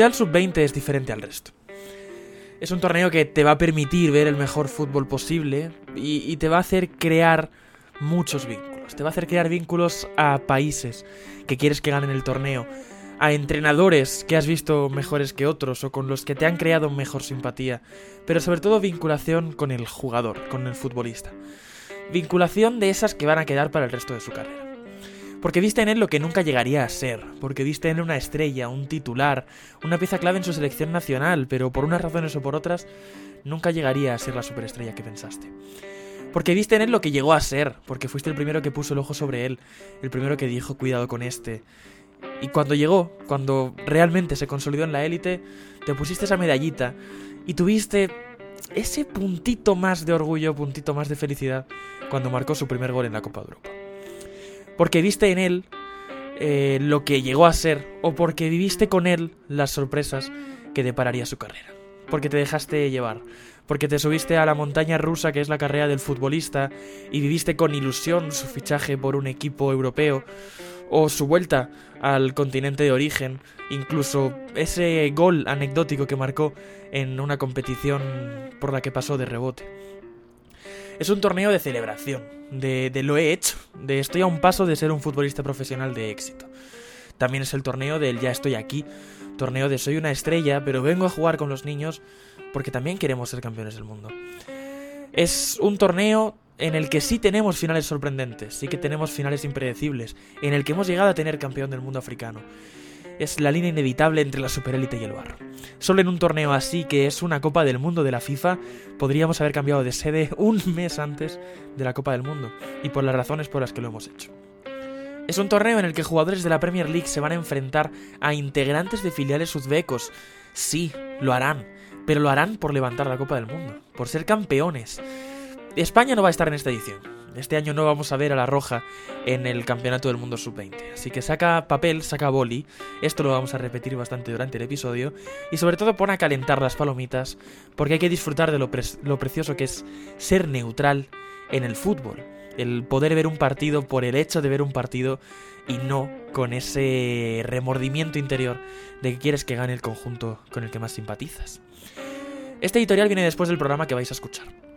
Mundial Sub-20 es diferente al resto. Es un torneo que te va a permitir ver el mejor fútbol posible y, te va a hacer crear muchos vínculos. Te va a hacer crear vínculos a países que quieres que ganen el torneo, a entrenadores que has visto mejores que otros o con los que te han creado mejor simpatía, pero sobre todo vinculación con el jugador, con el futbolista. Vinculación de esas que van a quedar para el resto de su carrera. Porque viste en él lo que nunca llegaría a ser, porque viste en él una estrella, un titular, una pieza clave en su selección nacional, pero por unas razones o por otras, nunca llegaría a ser la superestrella que pensaste. Porque viste en él lo que llegó a ser, porque fuiste el primero que puso el ojo sobre él, el primero que dijo cuidado con este. Y cuando llegó, cuando realmente se consolidó en la élite, te pusiste esa medallita y tuviste ese puntito más de orgullo, puntito más de felicidad cuando marcó su primer gol en la Copa de Europa porque viste en él eh, lo que llegó a ser o porque viviste con él las sorpresas que depararía su carrera. Porque te dejaste llevar, porque te subiste a la montaña rusa que es la carrera del futbolista y viviste con ilusión su fichaje por un equipo europeo o su vuelta al continente de origen, incluso ese gol anecdótico que marcó en una competición por la que pasó de rebote. Es un torneo de celebración, de, lo he hecho, de estoy a un paso de ser un futbolista profesional de éxito. También es el torneo del ya estoy aquí, torneo de soy una estrella, pero vengo a jugar con los niños porque también queremos ser campeones del mundo. Es un torneo en el que sí tenemos finales sorprendentes, sí que tenemos finales impredecibles, en el que hemos llegado a tener campeón del mundo africano es la línea inevitable entre la superélite y el barro. Solo en un torneo así, que es una Copa del Mundo de la FIFA, podríamos haber cambiado de sede un mes antes de la Copa del Mundo, y por las razones por las que lo hemos hecho. Es un torneo en el que jugadores de la Premier League se van a enfrentar a integrantes de filiales uzbecos. Sí, lo harán, pero lo harán por levantar la Copa del Mundo, por ser campeones. España no va a estar en esta edición, este año no vamos a ver a la Roja en el Campeonato del Mundo Sub-20. Así que saca papel, saca boli. Esto lo vamos a repetir bastante durante el episodio. Y sobre todo pone a calentar las palomitas, porque hay que disfrutar de lo, lo precioso que es ser neutral en el fútbol. El poder ver un partido por el hecho de ver un partido y no con ese remordimiento interior de que quieres que gane el conjunto con el que más simpatizas. Este editorial viene después del programa que vais a escuchar.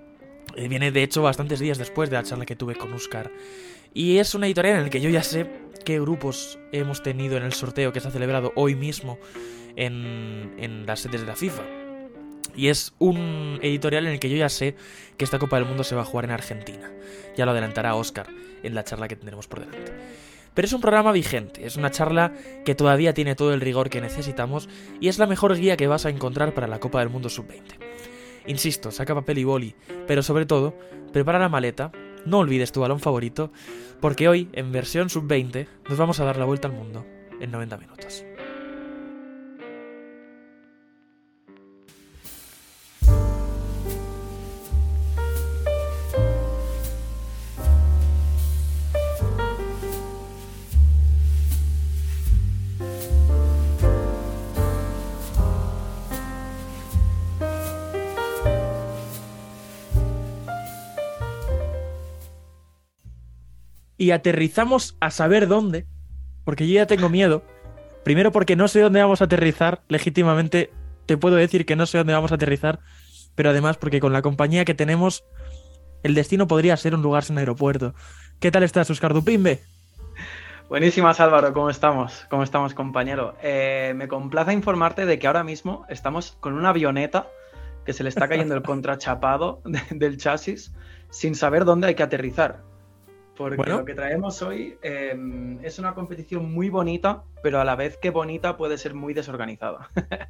Eh, viene de hecho bastantes días después de la charla que tuve con Oscar. Y es una editorial en la que yo ya sé qué grupos hemos tenido en el sorteo que se ha celebrado hoy mismo en, en las sedes de la FIFA. Y es un editorial en el que yo ya sé que esta Copa del Mundo se va a jugar en Argentina. Ya lo adelantará Oscar en la charla que tendremos por delante. Pero es un programa vigente, es una charla que todavía tiene todo el rigor que necesitamos y es la mejor guía que vas a encontrar para la Copa del Mundo Sub-20. Insisto, saca papel y boli, pero sobre todo, prepara la maleta, no olvides tu balón favorito, porque hoy, en versión sub-20, nos vamos a dar la vuelta al mundo en 90 minutos. Y aterrizamos a saber dónde, porque yo ya tengo miedo. Primero porque no sé dónde vamos a aterrizar, legítimamente te puedo decir que no sé dónde vamos a aterrizar, pero además porque con la compañía que tenemos, el destino podría ser un lugar sin aeropuerto. ¿Qué tal estás, Oscar Dupimbe? Buenísimas, Álvaro, ¿cómo estamos? ¿Cómo estamos, compañero? Eh, me complace informarte de que ahora mismo estamos con una avioneta que se le está cayendo el contrachapado del chasis sin saber dónde hay que aterrizar. Porque lo que traemos hoy em, es una competición muy bonita, pero a la vez que bonita puede ser muy desorganizada.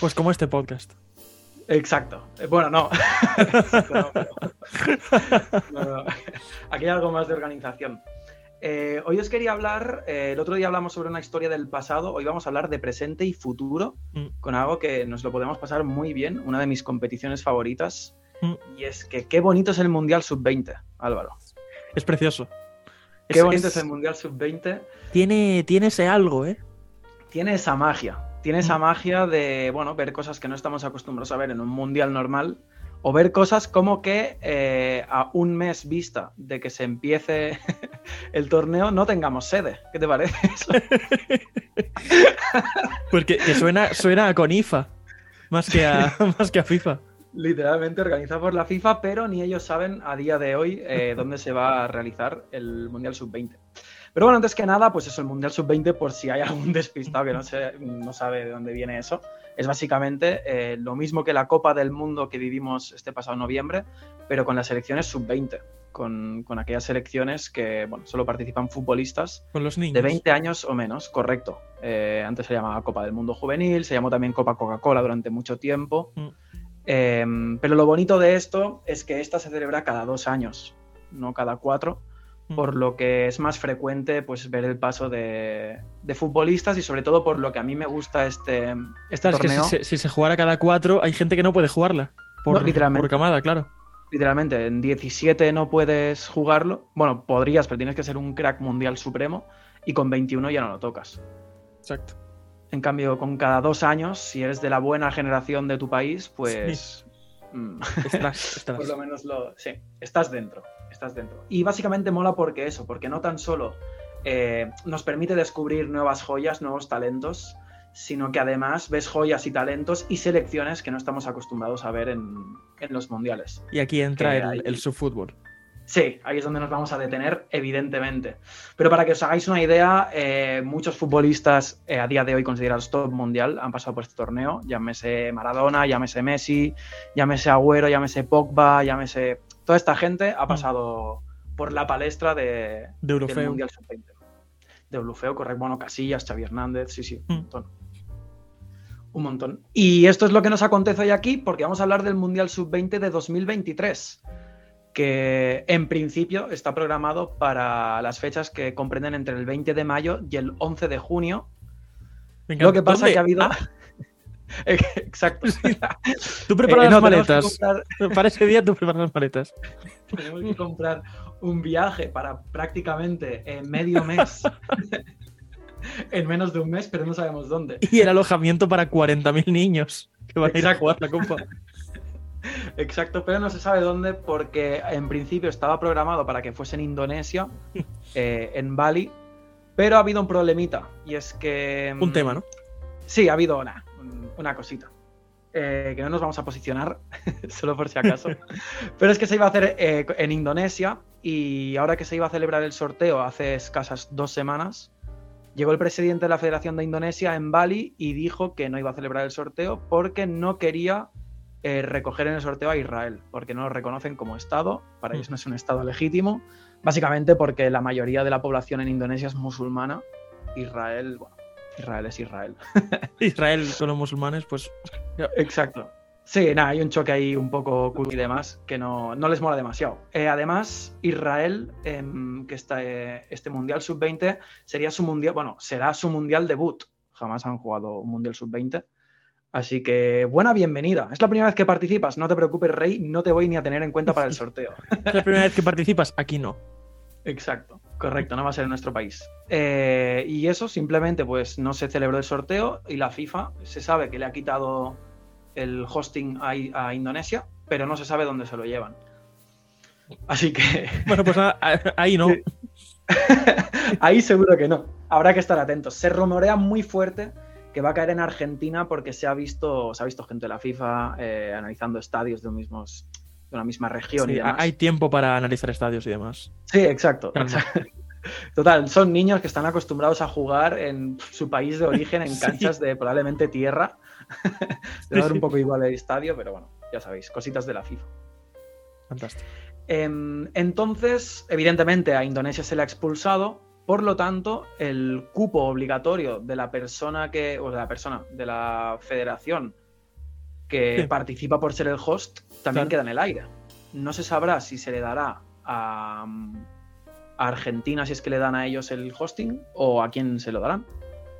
pues como este podcast. Exacto. Eh, bueno, no. Aquí hay algo más de organización. Eh, hoy os quería hablar, eh, el otro día hablamos sobre una historia del pasado, hoy vamos a hablar de presente y futuro, mm. con algo que nos lo podemos pasar muy bien, una de mis competiciones favoritas, mm. y es que qué bonito es el Mundial Sub-20, Álvaro. Es precioso. Qué bonito es, el Mundial Sub-20. Tiene, tiene ese algo, ¿eh? Tiene esa magia. Tiene esa mm. magia de, bueno, ver cosas que no estamos acostumbrados a ver en un Mundial normal. O ver cosas como que eh, a un mes vista de que se empiece el torneo no tengamos sede. ¿Qué te parece eso? Porque que suena, suena a con IFA, más que a, más que a FIFA. Literalmente organizado por la FIFA, pero ni ellos saben a día de hoy eh, dónde se va a realizar el Mundial Sub-20. Pero bueno, antes que nada, pues eso, el Mundial Sub-20, por si hay algún despistado que no, se, no sabe de dónde viene eso, es básicamente eh, lo mismo que la Copa del Mundo que vivimos este pasado noviembre, pero con las selecciones Sub-20, con, con, aquellas selecciones que bueno, solo participan futbolistas con los niños. de 20 años o menos, correcto. Eh, antes se llamaba Copa del Mundo Juvenil, se llamó también Copa Coca-Cola durante mucho tiempo. Mm. Eh, pero lo bonito de esto es que esta se celebra cada dos años, no cada cuatro por lo que es más frecuente pues, ver el paso de, de, futbolistas y sobre todo por lo que a mí me gusta este, Esta, torneo. Es que si, si, se jugara cada cuatro, hay gente que no puede jugarla. Por, no, literalmente. por camada, claro. Literalmente, en 17 no puedes jugarlo. Bueno, podrías, pero tienes que ser un crack mundial supremo y con 21 ya no lo tocas. Exacto. En cambio, con cada dos años, si eres de la buena generación de tu país, pues... Sí. Estás, estás. Por lo menos lo... Sí, estás dentro estás dentro. Y básicamente mola porque eso, porque no tan solo eh, nos permite descubrir nuevas joyas, nuevos talentos, sino que además ves joyas y talentos y selecciones que no estamos acostumbrados a ver en, en los mundiales. Y aquí entra el subfútbol. Sí, ahí es donde nos vamos a detener, evidentemente. Pero para que os hagáis una idea, eh, muchos futbolistas eh, a día de hoy considerados top mundial han pasado por este torneo. Llámese Maradona, llámese Messi, llámese Agüero, llámese Pogba, llámese... Toda esta gente ha pasado por la palestra de, De del. Mundial Sub-20. De Eurofeo, correcto. Bueno, Casillas, Xavi Hernández, sí, sí, Mm. un montón. Un montón. Y esto es lo que nos acontece hoy aquí, porque vamos a hablar del Mundial Sub-20 de 2023, que en principio está programado para las fechas que comprenden entre el 20 de mayo y el 11 de junio. Venga, Lo que pasa ¿dónde? que ha habido... Ah, Exacto. tú preparas Eh, no, las que maletas. comprar- Para ese día tú preparas las maletas. tenemos que comprar un viaje para prácticamente eh, medio mes. en menos de un mes, pero no sabemos dónde. Y el alojamiento para 40.000 niños que van a ir a jugar la copa. Exacto, pero no se sabe dónde porque en principio estaba programado para que fuese en Indonesia, eh, en Bali, pero ha habido un problemita y es que... mm, Un tema, ¿no? Sí, ha habido una, un- una cosita. eh, que no nos vamos a posicionar, solo por si acaso. Pero es que se iba a hacer eh, en Indonesia y ahora que se iba a celebrar el sorteo hace escasas dos semanas, llegó el presidente de la Federación de Indonesia en Bali y dijo que no iba a celebrar el sorteo porque no quería eh, recoger en el sorteo a Israel, porque no lo reconocen como Estado, para ellos no es un Estado legítimo, básicamente porque la mayoría de la población en Indonesia es musulmana. Israel, bueno, Israel es Israel. Israel con los musulmanes, pues. Exacto. Sí, nada, hay un choque ahí un poco cool y demás que no, no les mola demasiado. Eh, además, Israel, em, que está, eh, este Mundial Sub-20 sería su mundial, bueno, será su mundial debut. Jamás han jugado un Mundial Sub-20. Así que buena bienvenida. Es la primera vez que participas. No te preocupes, Rey, no te voy ni a tener en cuenta para el sorteo. Es la primera vez que participas, aquí no. Exacto, correcto, no va a ser en nuestro país. Eh, y eso simplemente pues no se celebró el sorteo y la FIFA se sabe que le ha quitado el hosting a, a Indonesia, pero no se sabe dónde se lo llevan. Así que Bueno, pues nada, ahí no. Ahí seguro que no. Habrá que estar atentos. Se rumorea muy fuerte que va a caer en Argentina porque se ha visto, se ha visto gente de la FIFA eh, analizando estadios de, un mismos, de una misma región y demás. hay tiempo para analizar estadios y demás. Sí, exacto. Total, son niños que están acostumbrados a jugar en su país de origen en Sí. canchas de probablemente tierra. Debe dar un poco igual el estadio, pero bueno, ya sabéis, cositas de la FIFA. Fantástico. Em, entonces, evidentemente a Indonesia se le ha expulsado, por lo tanto, el cupo obligatorio de la persona que, o de la persona, de la federación que Sí. participa por ser el host, también Claro. queda en el aire. No se sabrá si se le dará a, a Argentina, si es que le dan a ellos el hosting, o a quién se lo darán.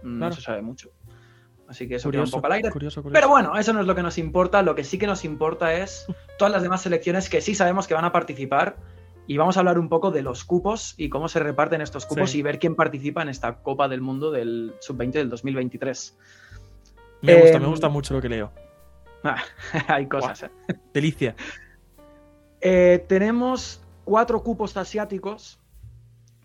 No Claro. se sabe mucho. Así que eso queda un Curioso, poco al aire. curioso, curioso. Pero bueno, eso no es lo que nos importa. Lo que sí que nos importa es todas las demás selecciones que sí sabemos que van a participar. Y vamos a hablar un poco de los cupos y cómo se reparten estos cupos Sí. y ver quién participa en esta Copa del Mundo del Sub-20 del 2023. me gusta, me em, gusta mucho lo que leo. Ah, hay cosas. ¿eh? Delicia. Eh, tenemos cuatro cupos asiáticos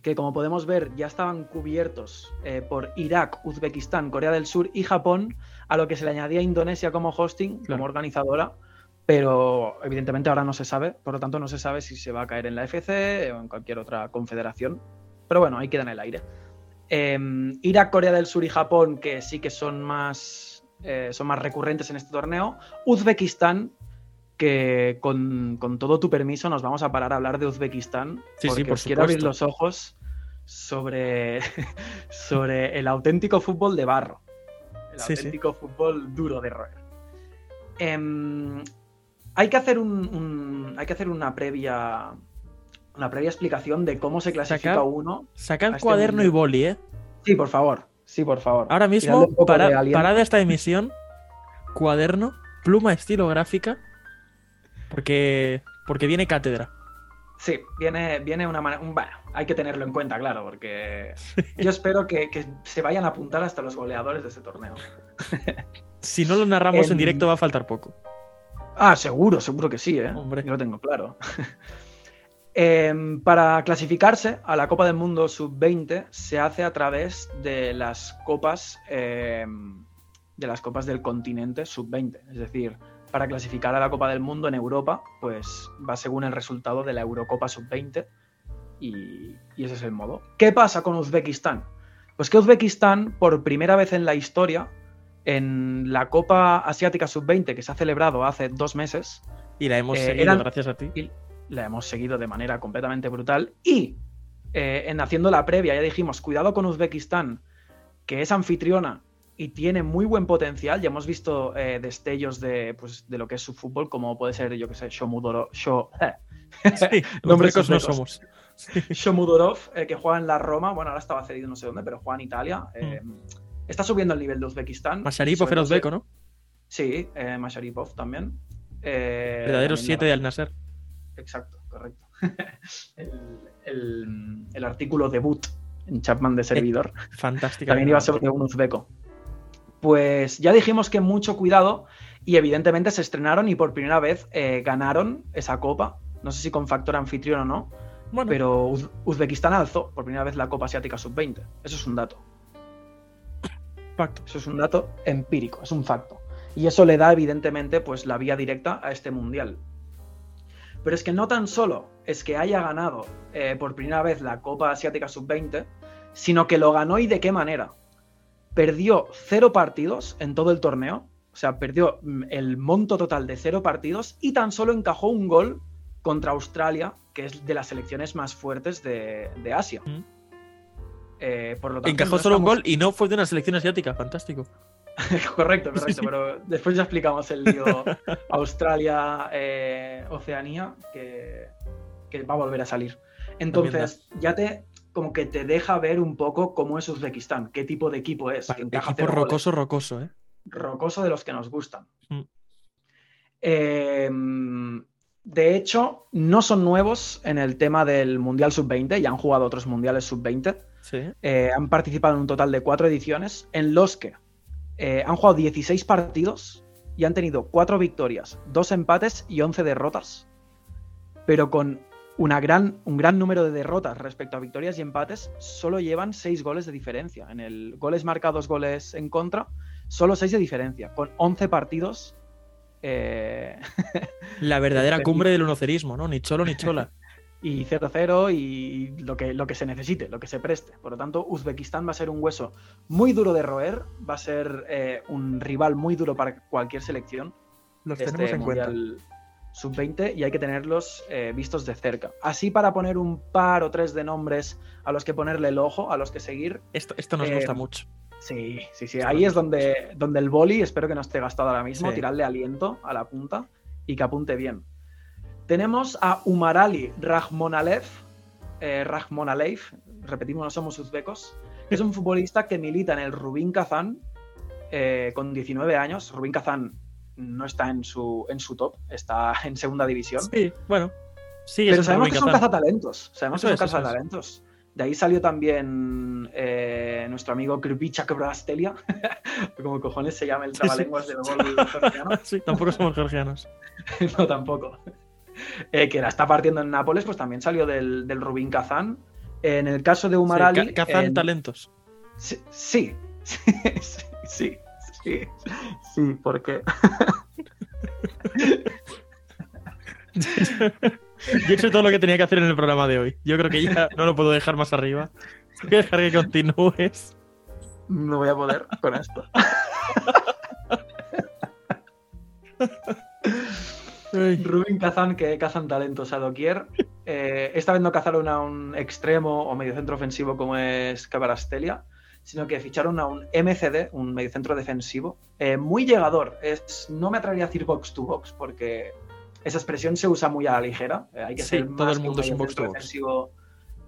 que como podemos ver ya estaban cubiertos eh, por Irak, Uzbekistán, Corea del Sur y Japón, a lo que se le añadía Indonesia como hosting, Claro. como organizadora, pero evidentemente ahora no se sabe, por lo tanto no se sabe si se va a caer en la FC o en cualquier otra confederación, pero bueno, ahí queda en el aire. Eh, Irak, Corea del Sur y Japón, que sí que son más, eh, son más recurrentes en este torneo, Uzbekistán, que con, con todo tu permiso nos vamos a parar a hablar de Uzbekistán, Sí, sí, por os quiero abrir los ojos sobre, sobre el auténtico fútbol de barro. El Sí, auténtico fútbol duro de roer. Em, hay, que hacer un, un- hay que hacer una previa, una previa explicación de cómo se clasifica Sacar- uno. Sacad este cuaderno y boli, ¿eh? Sí, por favor. Sí, por favor. Ahora mismo, de para, aliento. parad esta emisión, cuaderno, pluma estilográfica, porque, porque viene cátedra. Sí, viene, viene una manera. un- Bueno, hay que tenerlo en cuenta, claro, porque yo espero que, que se vayan a apuntar hasta los goleadores de este torneo. Si no lo narramos en directo va a faltar poco. Ah, seguro, seguro que sí, ¿eh? Hombre. Yo lo tengo claro. Em, para clasificarse a la Copa del Mundo Sub-20 se hace a través de las copas em, de las copas del continente Sub-20. Es decir, para clasificar a la Copa del Mundo en Europa, pues va según el resultado de la Eurocopa Sub-20 y, y ese es el modo. ¿Qué pasa con Uzbekistán? Pues que Uzbekistán, por primera vez en la historia, en la Copa Asiática Sub-20 que se ha celebrado hace dos meses, Y la hemos eh, seguido eran- gracias a ti. y la hemos seguido de manera completamente brutal. Y eh, en haciendo la previa ya dijimos, cuidado con Uzbekistán, que es anfitriona y tiene muy buen potencial. Ya hemos visto eh, destellos de, pues, de lo que es su fútbol, como puede ser, yo que sé, Shomudoro, Sho- eh, Sí, Nombres no somos. Shomudorov, que juega en la Roma. Bueno, ahora estaba cedido no sé dónde, pero juega en Italia. eh, Está subiendo el nivel de Uzbekistán. Masharipov era uzbeco, ¿no? Sí, eh, Masharipov también. Eh, Verdadero también 7 la- de Al Nasser. Exacto, correcto. el, el- el artículo debut en Chapman de servidor Fantástica. también iba a ser de un uzbeco. Pues ya dijimos que mucho cuidado y evidentemente se estrenaron y por primera vez eh, ganaron esa copa. No sé si con factor anfitrión o no, Bueno, pero Uz- Uzbekistán alzó por primera vez la Copa Asiática Sub-20. Eso es un dato. Facto. Eso es un dato empírico, es un facto. Y eso le da, evidentemente, pues la vía directa a este mundial. Pero es que no tan solo es que haya ganado eh, por primera vez la Copa Asiática Sub-20, sino que lo ganó y de qué manera. Perdió cero partidos en todo el torneo, o sea, perdió mm, el monto total de cero partidos y tan solo encajó un gol contra Australia, que es de las selecciones más fuertes de, de Asia. Mm. Eh, por lo tanto, Encajó no solo un gol y no fue de una selección asiática. Fantástico. correcto, correcto, pero después ya explicamos el lío Australia, eh, Oceanía, que, que va a volver a salir. Entonces, ya te como que te deja ver un poco cómo es Uzbekistán, qué tipo de equipo es. que Equipo cero goles. rocoso, rocoso, ¿eh? rocoso de los que nos gustan. Mm. Eh, de hecho, no son nuevos en el tema del Mundial Sub-20, ya han jugado otros Mundiales Sub-20. Sí. Eh, han participado en un total de cuatro ediciones en los que eh, han jugado 16 partidos y han tenido cuatro victorias, dos empates y 11 derrotas. Pero con una gran, un gran número de derrotas respecto a victorias y empates, solo llevan 6 goles de diferencia. En el goles marcados, goles en contra, solo 6 de diferencia. Con 11 partidos. Eh, La verdadera Este- cumbre del unocerismo, ¿no? Ni cholo ni chola. y 0-0 y lo que, lo que se necesite, lo que se preste. Por lo tanto, Uzbekistán va a ser un hueso muy duro de roer, va a ser eh, un rival muy duro para cualquier selección Los de tenemos este en cuenta. Mundial Sub-20 y hay que tenerlos eh, vistos de cerca. Así para poner un par o tres de nombres a los que ponerle el ojo, a los que seguir. Esto, esto nos Eh, gusta mucho. Sí, sí, sí. Ahí es donde, donde el boli, espero que no esté gastado ahora mismo, Sí. tirarle aliento a la punta y que apunte bien. Tenemos a Umarali Rahmonalev, eh, Rahmonalev, repetimos, no somos uzbecos, que es un futbolista que milita en el Rubin Kazán eh, con 19 años. Rubin Kazán no está en su, en su top, está en segunda división. Sí, bueno. Sigue Pero sabemos Rubin que son Kazán. cazatalentos. Sabemos Eso que son es. cazatalentos. De ahí salió también eh, nuestro amigo Kripicha Kvaratskhelia, como cojones se llama el Sí, sí. trabalenguas del gol georgiano. Sí, tampoco somos georgianos. no, tampoco. Eh, que la está partiendo en Nápoles, pues también salió del, del Rubin Kazán En el caso de Umar Sí, Ali. en- talentos. Sí, sí, sí, sí, sí, sí, porque Yo he hecho todo lo que tenía que hacer en el programa de hoy. Yo creo que ya no lo puedo dejar más arriba. Voy a dejar que continúes. no voy a poder con esto. Ay. Rubin Kazan, que cazan talentos a doquier. Eh, esta vez no cazaron a un extremo o mediocentro ofensivo como es Cabarastelia, sino que ficharon a un MCD, un mediocentro defensivo, eh, muy llegador. Es, no me atrevería a decir box to box, porque esa expresión se usa muy a la ligera. Eh, hay que Sí, ser todo más el que mundo es un box to box. defensivo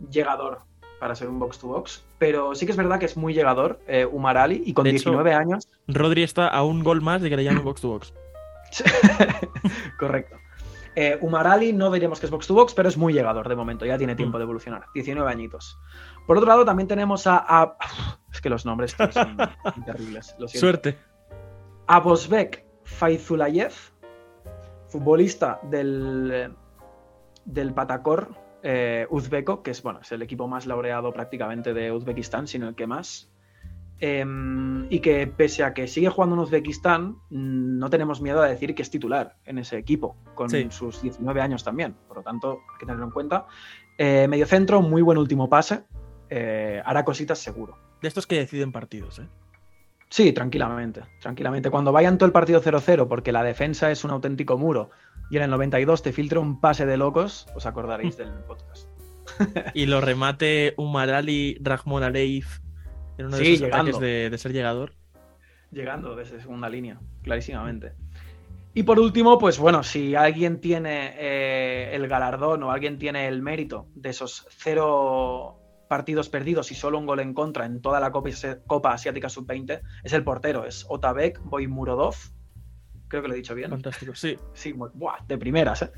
llegador para ser un box to box. Pero sí que es verdad que es muy llegador, eh, Umar Ali, y con De hecho- 19 años Rodri está a un gol más de que le llamen box to box. Correcto. Eh, Umar Ali no diremos que es box to box, pero es muy llegador de momento, ya tiene Mm. tiempo de evolucionar. 19 añitos. Por otro lado, también tenemos a. a- es que los nombres son terribles. Lo. Suerte. Abosbek Faizulayev, futbolista del, del Patakor eh, uzbeko, que es, bueno, es el equipo más laureado prácticamente de Uzbekistán, sino el que más. Em, y que pese a que sigue jugando en Uzbekistán, mm, no tenemos miedo a decir que es titular en ese equipo, con Sí. sus 19 años también. Por lo tanto, hay que tenerlo en cuenta. Eh, mediocentro, muy buen último pase. eh, hará cositas seguro. De estos que deciden partidos, ¿eh? Sí, tranquilamente, tranquilamente. Cuando vayan todo el partido 0-0, porque la defensa es un auténtico muro, y en el 92 te filtra un pase de locos, os acordaréis del podcast. Y lo remate Umar Ali Rahmon Aleif en uno de Sí, esos ataques de ser llegador. Llegando desde segunda línea, clarísimamente. Y por último, pues bueno, si alguien tiene eh, el galardón o alguien tiene el mérito de esos cero partidos perdidos y solo un gol en contra en toda la Copa, Copa Asiática Sub-20, es el portero, es Otabek Boymurodov. Creo que lo he dicho bien. Fantástico. Sí, Sí, buah, de primeras, ¿eh?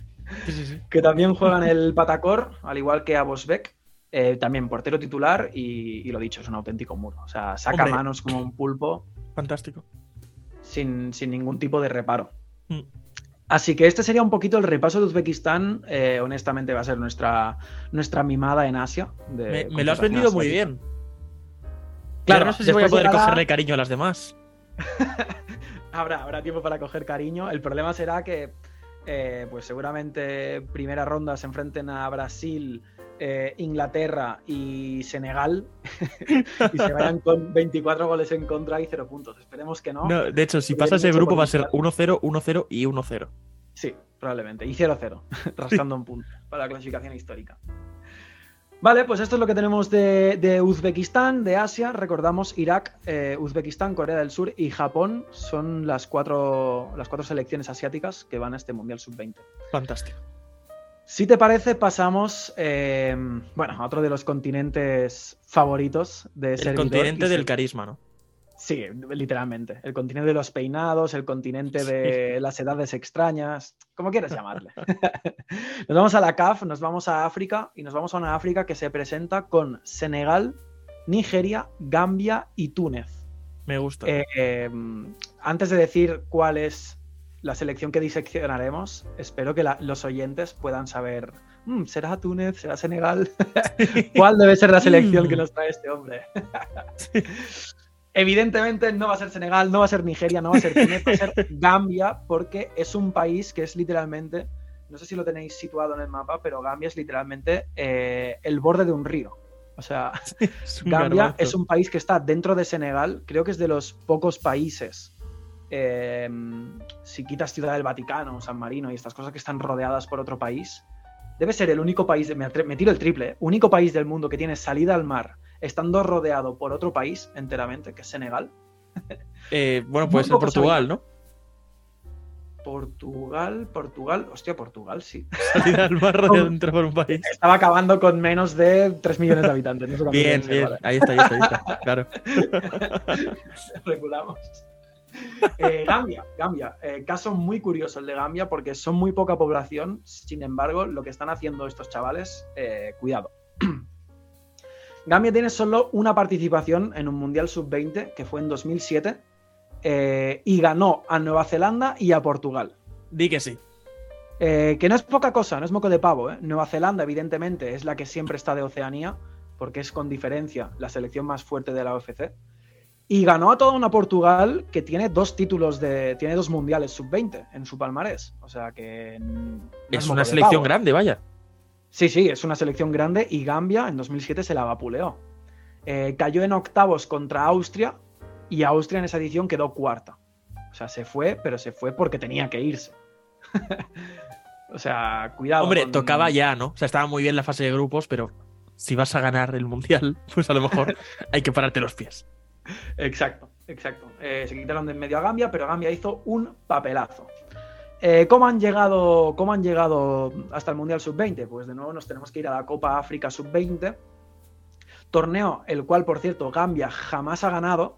sí, sí. sí. que también juegan el Patacor, al igual que a Bosbeck. eh, también portero titular y, y lo dicho, es un auténtico muro. O sea, saca Hombre. manos como un pulpo Fantástico. sin, sin ningún tipo de reparo. Mm. Así que este sería un poquito el repaso de Uzbekistán. Eh, honestamente va a ser nuestra, nuestra mimada en Asia. de Me, me lo has vendido muy bien. Claro, no sé si voy a poder cogerle cariño a las demás. Habrá, habrá tiempo para coger cariño. El problema será que, eh, pues seguramente primera ronda se enfrenten a Brasil, eh, Inglaterra y Senegal y se vayan con 24 goles en contra y 0 puntos. Esperemos que no. No, de hecho, si pasa ese grupo va a ser potencial. 1-0, 1-0 y 1-0. Sí, probablemente. Y 0-0, rascando un punto para la clasificación histórica. Vale, pues esto es lo que tenemos de, de Uzbekistán, de Asia. Recordamos Irak, eh, Uzbekistán, Corea del Sur y Japón son las cuatro, las cuatro selecciones asiáticas que van a este Mundial Sub-20. Fantástico. Si te parece, pasamos eh, bueno, a otro de los continentes favoritos de El servidor, continente del carisma, ¿no? Sí, literalmente. El continente de los peinados, el continente de las edades extrañas, como quieras llamarle. nos vamos a la CAF, nos vamos a África y nos vamos a una África que se presenta con Senegal, Nigeria, Gambia y Túnez. Me gusta. Eh, eh, antes de decir cuál es la selección que diseccionaremos, espero que la- los oyentes puedan saber, "Mm, ¿será Túnez? ¿Será Senegal? ¿Cuál debe ser la selección que Mm. nos trae este hombre? Evidentemente no va a ser Senegal, no va a ser Nigeria, no va a ser Túnez, va a ser Gambia, porque es un país que es literalmente, no sé si lo tenéis situado en el mapa, pero Gambia es literalmente eh, el borde de un río. O sea, Es Gambia es un país que está dentro de Senegal, creo que es de los pocos países, eh, si quitas Ciudad del Vaticano, San Marino y estas cosas que están rodeadas por otro país, debe ser el único país, me, tiro el triple, ¿eh? único país del mundo que tiene salida al mar, estando rodeado por otro país enteramente, que es Senegal. Eh, bueno, puede ser Portugal, ¿no? Portugal, Portugal, hostia, Portugal, sí. Salida al mar rodeado por un país. Estaba acabando con menos de 3 millones de habitantes. no sé cuánto Bien, bien. Ahí está, ahí está, ahí está. Claro. Regulamos. Eh, Gambia, Gambia. Eh, caso muy curioso el de Gambia porque son muy poca población. Sin embargo, lo que están haciendo estos chavales, eh, cuidado. Gambia tiene solo una participación en un Mundial Sub-20 que fue en 2007 eh, y ganó a Nueva Zelanda y a Portugal. Di que sí. Que no es poca cosa, no es moco de pavo. Nueva Zelanda, evidentemente, es la que siempre está de Oceanía. porque es con diferencia la selección más fuerte de la UFC. Y ganó a toda una Portugal que tiene dos títulos de. tiene dos mundiales sub-20 en su palmarés. O sea que. Es una selección grande, vaya. Sí, sí, es una selección grande y Gambia en 2007 se la vapuleó. Eh, cayó en octavos contra Austria y Austria en esa edición quedó cuarta. O sea, se fue, pero se fue porque tenía que irse. o sea, cuidado. Hombre, con- tocaba ya, ¿no? O sea, estaba muy bien la fase de grupos, pero si vas a ganar el mundial, pues a lo mejor hay que pararte los pies. Exacto, exacto. Eh, se quitaron de en medio a Gambia, pero Gambia hizo un papelazo. Eh, ¿cómo, han llegado, ¿Cómo han llegado hasta el Mundial Sub-20? Pues de nuevo nos tenemos que ir a la Copa África Sub-20. Torneo el cual, por cierto, Gambia jamás ha ganado,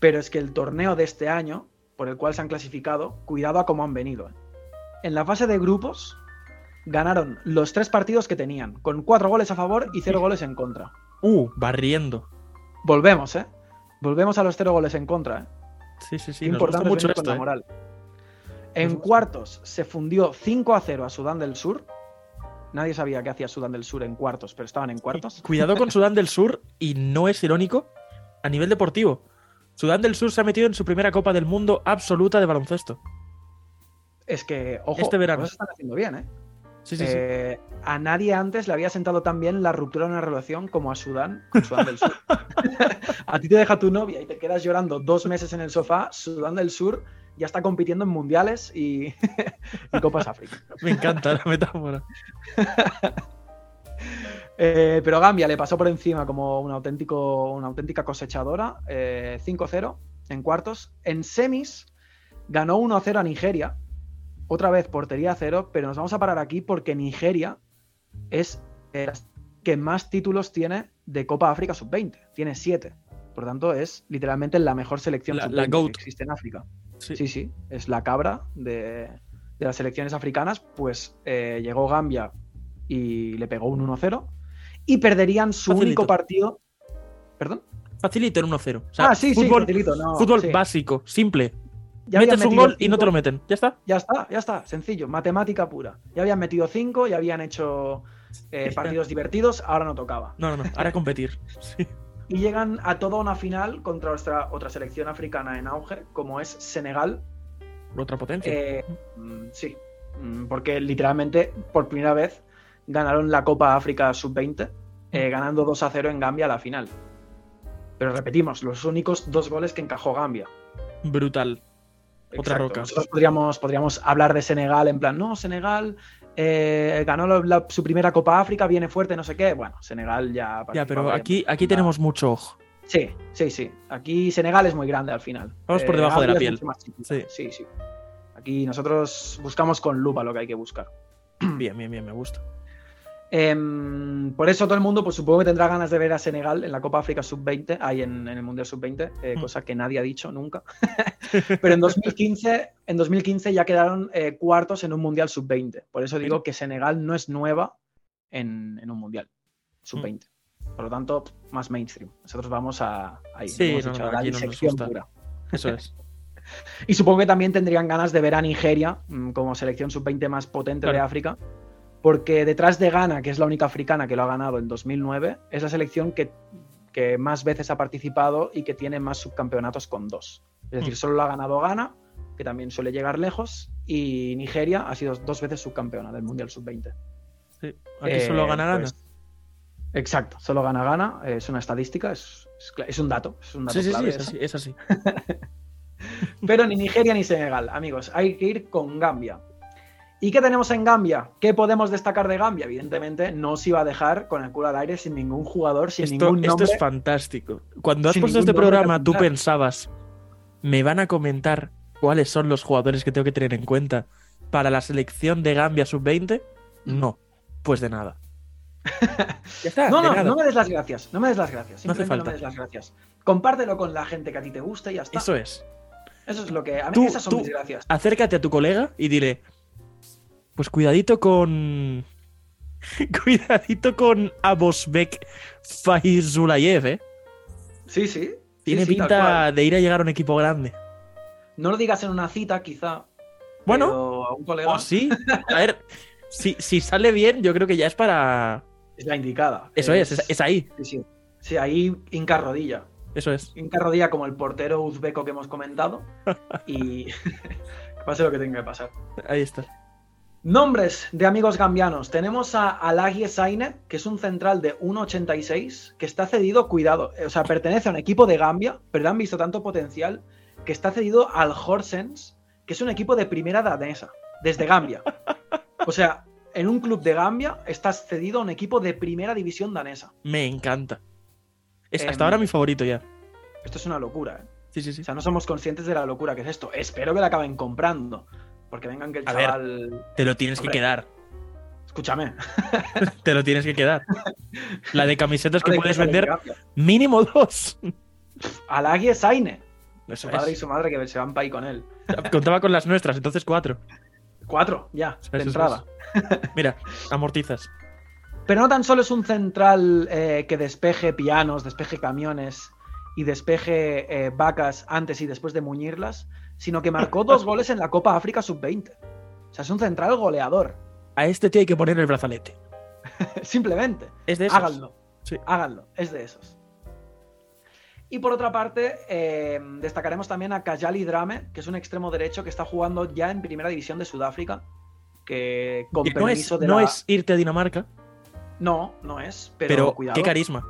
pero es que el torneo de este año, por el cual se han clasificado, cuidado a cómo han venido. ¿eh? En la fase de grupos, ganaron los tres partidos que tenían, con cuatro goles a favor y cero goles en contra. Uh, barriendo. Volvemos, ¿eh? Volvemos a los cero goles en contra, ¿eh? Sí, sí, sí. Qué nos gusta importante mucho con esto, la ¿eh? moral. En cuartos se fundió 5 a 0 a Sudán del Sur. Nadie sabía qué hacía Sudán del Sur en cuartos, pero estaban en cuartos. Cuidado con Sudán del Sur, y no es irónico, a nivel deportivo. Sudán del Sur se ha metido en su primera Copa del Mundo absoluta de baloncesto. Es que, ojo, Este verano. están haciendo bien, ¿eh? Sí, sí, sí. Eh, A nadie antes le había sentado tan bien la ruptura de una relación como a Sudán con Sudán del Sur. a ti te deja tu novia y te quedas llorando dos meses en el sofá. Sudán del Sur ya está compitiendo en mundiales y, Copas África. Me encanta la metáfora. Eh, pero Gambia le pasó por encima como un auténtico, una auténtica cosechadora. eh, 5-0 en cuartos. En semis ganó 1-0 a Nigeria. Otra vez portería a cero, pero nos vamos a parar aquí porque Nigeria es el que más títulos tiene de Copa África Sub-20. Tiene 7. Por tanto, es literalmente la mejor selección La- sub-20 la que existe en África. Sí. Sí, sí, es la cabra de, de las selecciones africanas. Pues eh, llegó Gambia y le pegó un 1-0 y perderían su Facilito. único partido. ¿Perdón? Facilito en 1-0. O sea, ah, sí, sí, fútbol, facilito, no, fútbol sí. básico, simple. Ya Metes un gol y no te lo cinco- meten. ¿Ya está? Ya está, ya está, sencillo, matemática pura. Ya habían metido 5, ya habían hecho eh, partidos divertidos, ahora no tocaba. No, no, no. Ahora competir. Sí. Y llegan a toda una final contra nuestra otra selección africana en auge, como es Senegal, Otra potencia. Eh, mm, sí, mm, porque literalmente por primera vez ganaron la Copa África Sub-20, eh, ganando 2 a 0 en Gambia a la final. Pero repetimos, los únicos dos goles que encajó Gambia. Brutal. Otra Exacto. roca. Nosotros podríamos, podríamos hablar de Senegal en plan, no, Senegal eh, ganó la- la- su primera Copa África, viene fuerte, no sé qué. Bueno, Senegal ya. Ya, pero aquí, aquí tenemos mucho ojo. Sí, sí, sí. Aquí Senegal es muy grande al final. Vamos por debajo de la piel. Sí. sí, sí. Aquí nosotros buscamos con lupa lo que hay que buscar. Bien, bien, bien, me gusta. Em, por eso todo el mundo, pues supongo que tendrá ganas de ver a Senegal en la Copa África Sub-20, ahí en, en el Mundial Sub-20, eh, Mm. cosa que nadie ha dicho nunca. Pero en 2015, en 2015 ya quedaron eh, cuartos en un Mundial Sub-20. Por eso digo que Senegal no es nueva en, en un Mundial Sub-20. Por lo tanto, más mainstream. Nosotros vamos a ahí, Sí, hemos no, dicho, no, a la aquí no nos disección gusta. pura. Eso es. Y supongo que también tendrían ganas de ver a Nigeria mm, como selección sub-20 más potente de. África, porque detrás de Ghana, que es la única africana que lo ha ganado en 2009, es la selección que, que más veces ha participado y que tiene más subcampeonatos con dos. Es decir, Mm. solo lo ha ganado Ghana, que también suele llegar lejos, y Nigeria ha sido dos veces subcampeona del Mundial sub-20. Sí. Aquí Eh, solo gana Gana. pues, exacto, solo gana Ghana, es una estadística, es, es cla- es un dato. Es un dato Sí, sí, sí, así, es así. Pero ni Nigeria ni Senegal, amigos. Hay que ir con Gambia. ¿Y qué tenemos en Gambia? ¿Qué podemos destacar de Gambia? Evidentemente, no se iba a dejar con el culo al aire sin ningún jugador, sin Esto, ningún esto nombre. es fantástico. Cuando has puesto este programa, tú pensabas, ¿me van a comentar cuáles son los jugadores que tengo que tener en cuenta para la selección de Gambia sub-20? No, pues de nada. Ya está, No, no, nada. no me des las gracias. No me des las gracias. No hace Simplemente no, falta. me des las gracias. Compártelo con la gente que a ti te gusta y ya está. Eso es. Eso es lo que. A mí Tú- esas son tú- mis gracias. Acércate a tu colega y dile, pues cuidadito con... Cuidadito con Abosbek Faizulayev, ¿eh? Sí, sí. Tiene Sí, sí, tal pinta de ir a llegar a un equipo grande. No lo digas en una cita, quizá. Bueno, a un colega. o sí. A ver, si, si sale bien, yo creo que ya es para, Es la indicada. Eso es, es, es ahí. Sí, sí. Sí, ahí hinca rodilla. Eso es. Hinca rodilla como el portero uzbeco que hemos comentado. y que pase lo que tenga que pasar. Ahí está. Nombres de amigos gambianos. Tenemos a Alagie Saine, que es un central de 1.86, que está cedido, cuidado, o sea, pertenece a un equipo de Gambia, pero le han visto tanto potencial que está cedido al Horsens, que es un equipo de primera danesa, desde Gambia. O sea, en un club de Gambia estás cedido a un equipo de primera división danesa. Me encanta. Es Em, hasta ahora mi favorito ya. Esto es una locura, ¿eh? Sí, sí, sí. O sea, no somos conscientes de la locura que es esto. Espero que la acaben comprando. Porque vengan que el A ver. chaval. Te lo tienes Hombre. que quedar. Escúchame. Te lo tienes que quedar. La de camisetas que puedes vender, mínimo dos. Alagie Saine. Eso Su padre y es. su madre que se van para ahí con él. Contaba con las nuestras, entonces cuatro. Cuatro, ya, de es, entrada. Mira, amortizas. Pero no tan solo es un central eh, que despeje pianos, despeje camiones y despeje eh, vacas antes y después de muñirlas, sino que marcó dos goles en la Copa África Sub-20. O sea, es un central goleador. A este tío hay que poner el brazalete. Simplemente. Es de esos. Háganlo. Sí. Háganlo. Es de esos. Y por otra parte, eh, destacaremos también a Kajali Drame, que es un extremo derecho que está jugando ya en primera división de Sudáfrica. Que con Que no permiso es, de no la- es irte a Dinamarca, No, no es. Pero, pero, cuidado. qué carisma.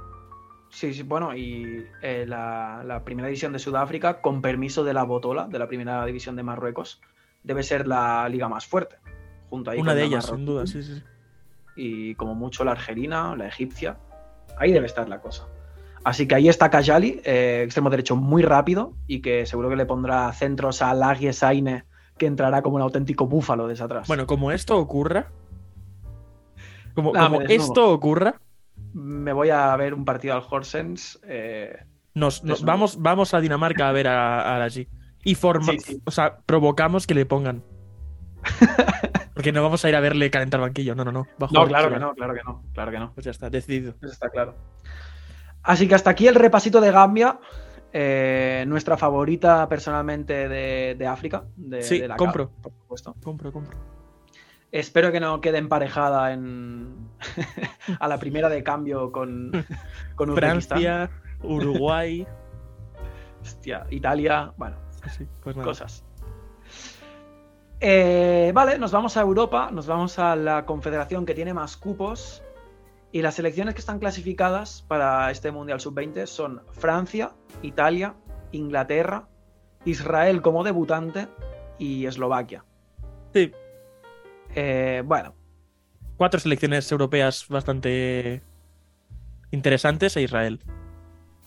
Sí, sí, bueno, y eh, la, la primera división de Sudáfrica, con permiso de la Botola, de la primera división de Marruecos, debe ser la liga más fuerte. Junto ahí Una de la ellas, sin duda, sí, sí. Y como mucho la argelina, la egipcia. Ahí debe estar la cosa. Así que ahí está Kajali, eh, extremo derecho muy rápido y que seguro que le pondrá centros a Lagie Saine, que entrará como un auténtico búfalo desde atrás. Bueno, como esto ocurra, como, esto ocurra, me voy a ver un partido al Horsens. eh, nos, vamos, vamos a Dinamarca a ver a, a la G. Y forma, Sí, sí. o sea, provocamos que le pongan. Porque no vamos a ir a verle calentar banquillo, no, no, no. No, claro que no, claro que no, claro que no. Pues ya está, decidido. Está claro. Así que hasta aquí el repasito de Gambia, eh, nuestra favorita personalmente de, de África. De, Sí, de la compro. Por supuesto. Compro, compro. Espero que no quede emparejada en a la primera de cambio con, con. Francia, Uruguay. Hostia, Italia, bueno, Sí, pues cosas. Eh, vale, nos vamos a Europa, nos vamos a la confederación que tiene más cupos. Y las selecciones que están clasificadas para este Mundial Sub-20 son Francia, Italia, Inglaterra, Israel como debutante y Eslovaquia. Sí, Eh, bueno, cuatro selecciones europeas bastante interesantes e Israel.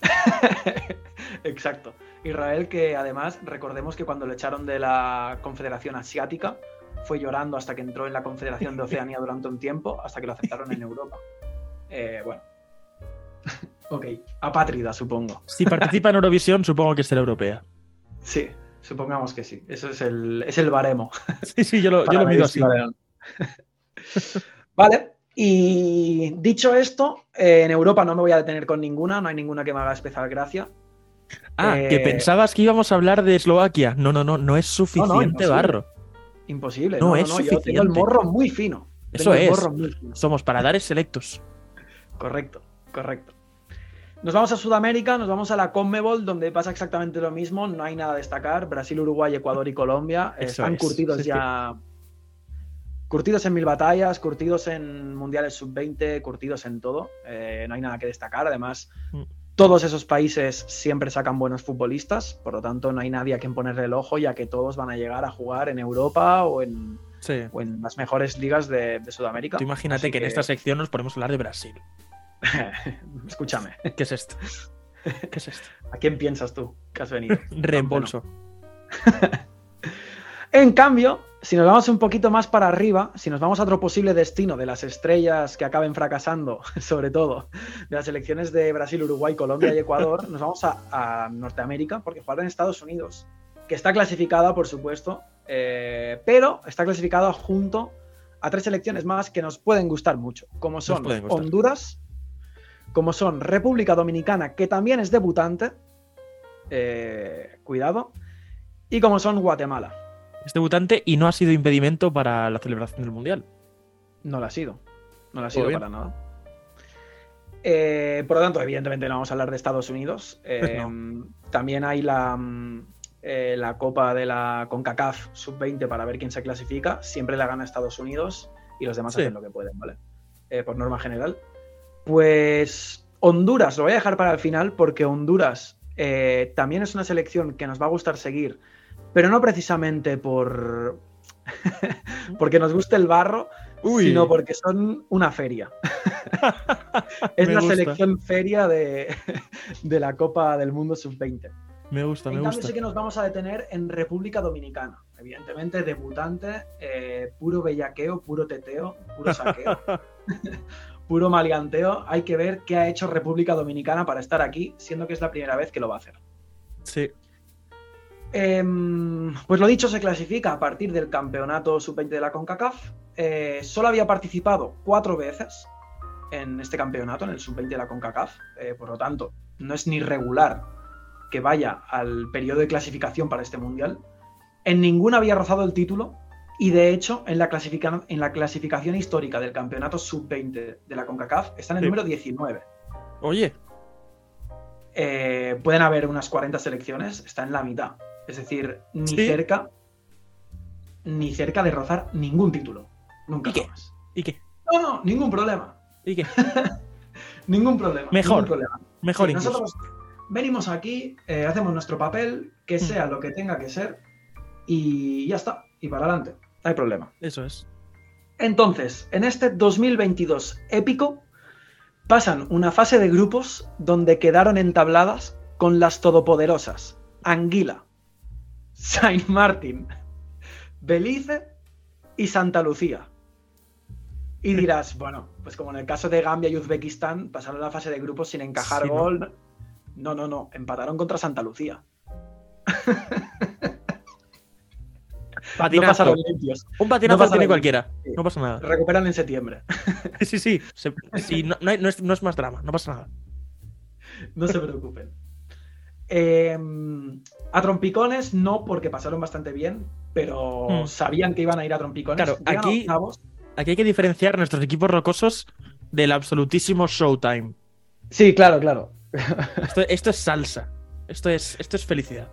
exacto. Israel que además recordemos que cuando le echaron de la Confederación Asiática fue llorando hasta que entró en la Confederación de Oceanía durante un tiempo, hasta que lo aceptaron en Europa. Eh, bueno. ok, apátrida supongo. Si participa en Eurovisión, supongo que será europea. Sí, supongamos que sí. Eso es el, es el baremo. Sí, sí, yo lo, yo para lo mido así. vale. Y dicho esto, eh, en Europa no me voy a detener con ninguna, no hay ninguna que me haga especial gracia. Ah, Eh, que pensabas que íbamos a hablar de Eslovaquia. No, no, no, no es suficiente imposible. barro. Imposible. No, No, no, es no, yo tengo el suficiente. morro muy fino. Eso Tengo el es. morro muy fino. Somos paradares selectos. Correcto, correcto. Nos vamos a Sudamérica, nos vamos a la Conmebol, donde pasa exactamente lo mismo, no hay nada a destacar. Brasil, Uruguay, Ecuador y Colombia Eso están es. curtidos ya. Curtidos en mil batallas, curtidos en mundiales sub-20, curtidos en todo. Eh, no hay nada que destacar. Además, Mm. todos esos países siempre sacan buenos futbolistas, por lo tanto, no hay nadie a quien ponerle el ojo, ya que todos van a llegar a jugar en Europa o en, Sí. o en las mejores ligas de, de Sudamérica. Tú imagínate Así que en esta sección nos ponemos a hablar de Brasil. Escúchame, ¿Qué es esto? ¿Qué es esto? ¿a quién piensas tú que has venido? Reembolso. En cambio, si nos vamos un poquito más para arriba, si nos vamos a otro posible destino de las estrellas que acaben fracasando, sobre todo de las elecciones de Brasil, Uruguay, Colombia y Ecuador, nos vamos a, a Norteamérica, porque jugará en Estados Unidos, que está clasificada, por supuesto, eh, pero está clasificada junto a tres selecciones más que nos pueden gustar mucho, como son. Honduras, como son República Dominicana, que también es debutante, eh, cuidado, y como son Guatemala. Es debutante y no ha sido impedimento para la celebración del Mundial. No la ha sido. No la ha sido para nada. Eh, por lo tanto, evidentemente no vamos a hablar de Estados Unidos. Eh, También hay la, mm, la Copa de la CONCACAF Sub-20 para ver quién se clasifica. Siempre la gana Estados Unidos y los demás Sí. hacen lo que pueden, ¿vale? Por norma general. Pues Honduras, lo voy a dejar para el final porque Honduras eh, también es una selección que nos va a gustar seguir, pero no precisamente por porque nos guste el barro, Uy, sino porque son una feria. es Me la gusta. selección feria de, de la Copa del Mundo Sub-20. me gusta, En me gusta. sí que nos vamos a detener en República Dominicana. Evidentemente, debutante, eh, puro bellaqueo, puro teteo, puro saqueo, puro maleanteo. Hay que ver qué ha hecho República Dominicana para estar aquí, siendo que es la primera vez que lo va a hacer. Sí. Em, pues lo dicho, se clasifica a partir del campeonato sub-20 de la CONCACAF. Eh, solo había participado cuatro veces en este campeonato, en el sub-20 de la CONCACAF. Eh, por lo tanto, no es ni regular que vaya al periodo de clasificación para este mundial. En ninguna había rozado el título. Y de hecho, en la, clasifica- en la clasificación histórica del campeonato sub-20 de la CONCACAF está en el Sí. número 19. Oye, Eh, pueden haber unas 40 selecciones, está en la mitad. Es decir, ni Sí. cerca, ni cerca de rozar ningún título. Nunca ¿Y qué? jamás. ¿y qué? No, no, ningún problema. ¿Y qué? Ningún problema. Mejor. ningún problema. Mejor Sí, nosotros venimos aquí, eh, hacemos nuestro papel, que Mm. sea lo que tenga que ser, y ya está. Y para adelante. No hay problema. Eso es. Entonces, en este 2022 épico, pasan una fase de grupos donde quedaron entabladas con las todopoderosas Anguila, Saint Martin, Belice y Santa Lucía. Y dirás, bueno, pues como en el caso de Gambia y Uzbekistán, pasaron la fase de grupos sin encajar Sí, ¿no? gol. No, no, no, empataron contra Santa Lucía. No limpios. Un patinazo no tiene cualquiera. Sí. No pasa nada. Recuperan en septiembre. Sí, sí. Se- sí, no, no hay- no es, no es más drama. No pasa nada. No se preocupen. Eh, a trompicones no, porque pasaron bastante bien, pero Hmm. sabían que iban a ir a trompicones. Claro, Llegan. Aquí hay que diferenciar nuestros equipos rocosos del absolutísimo Showtime. Sí, claro, claro. Esto, esto es salsa. Esto es, esto es felicidad.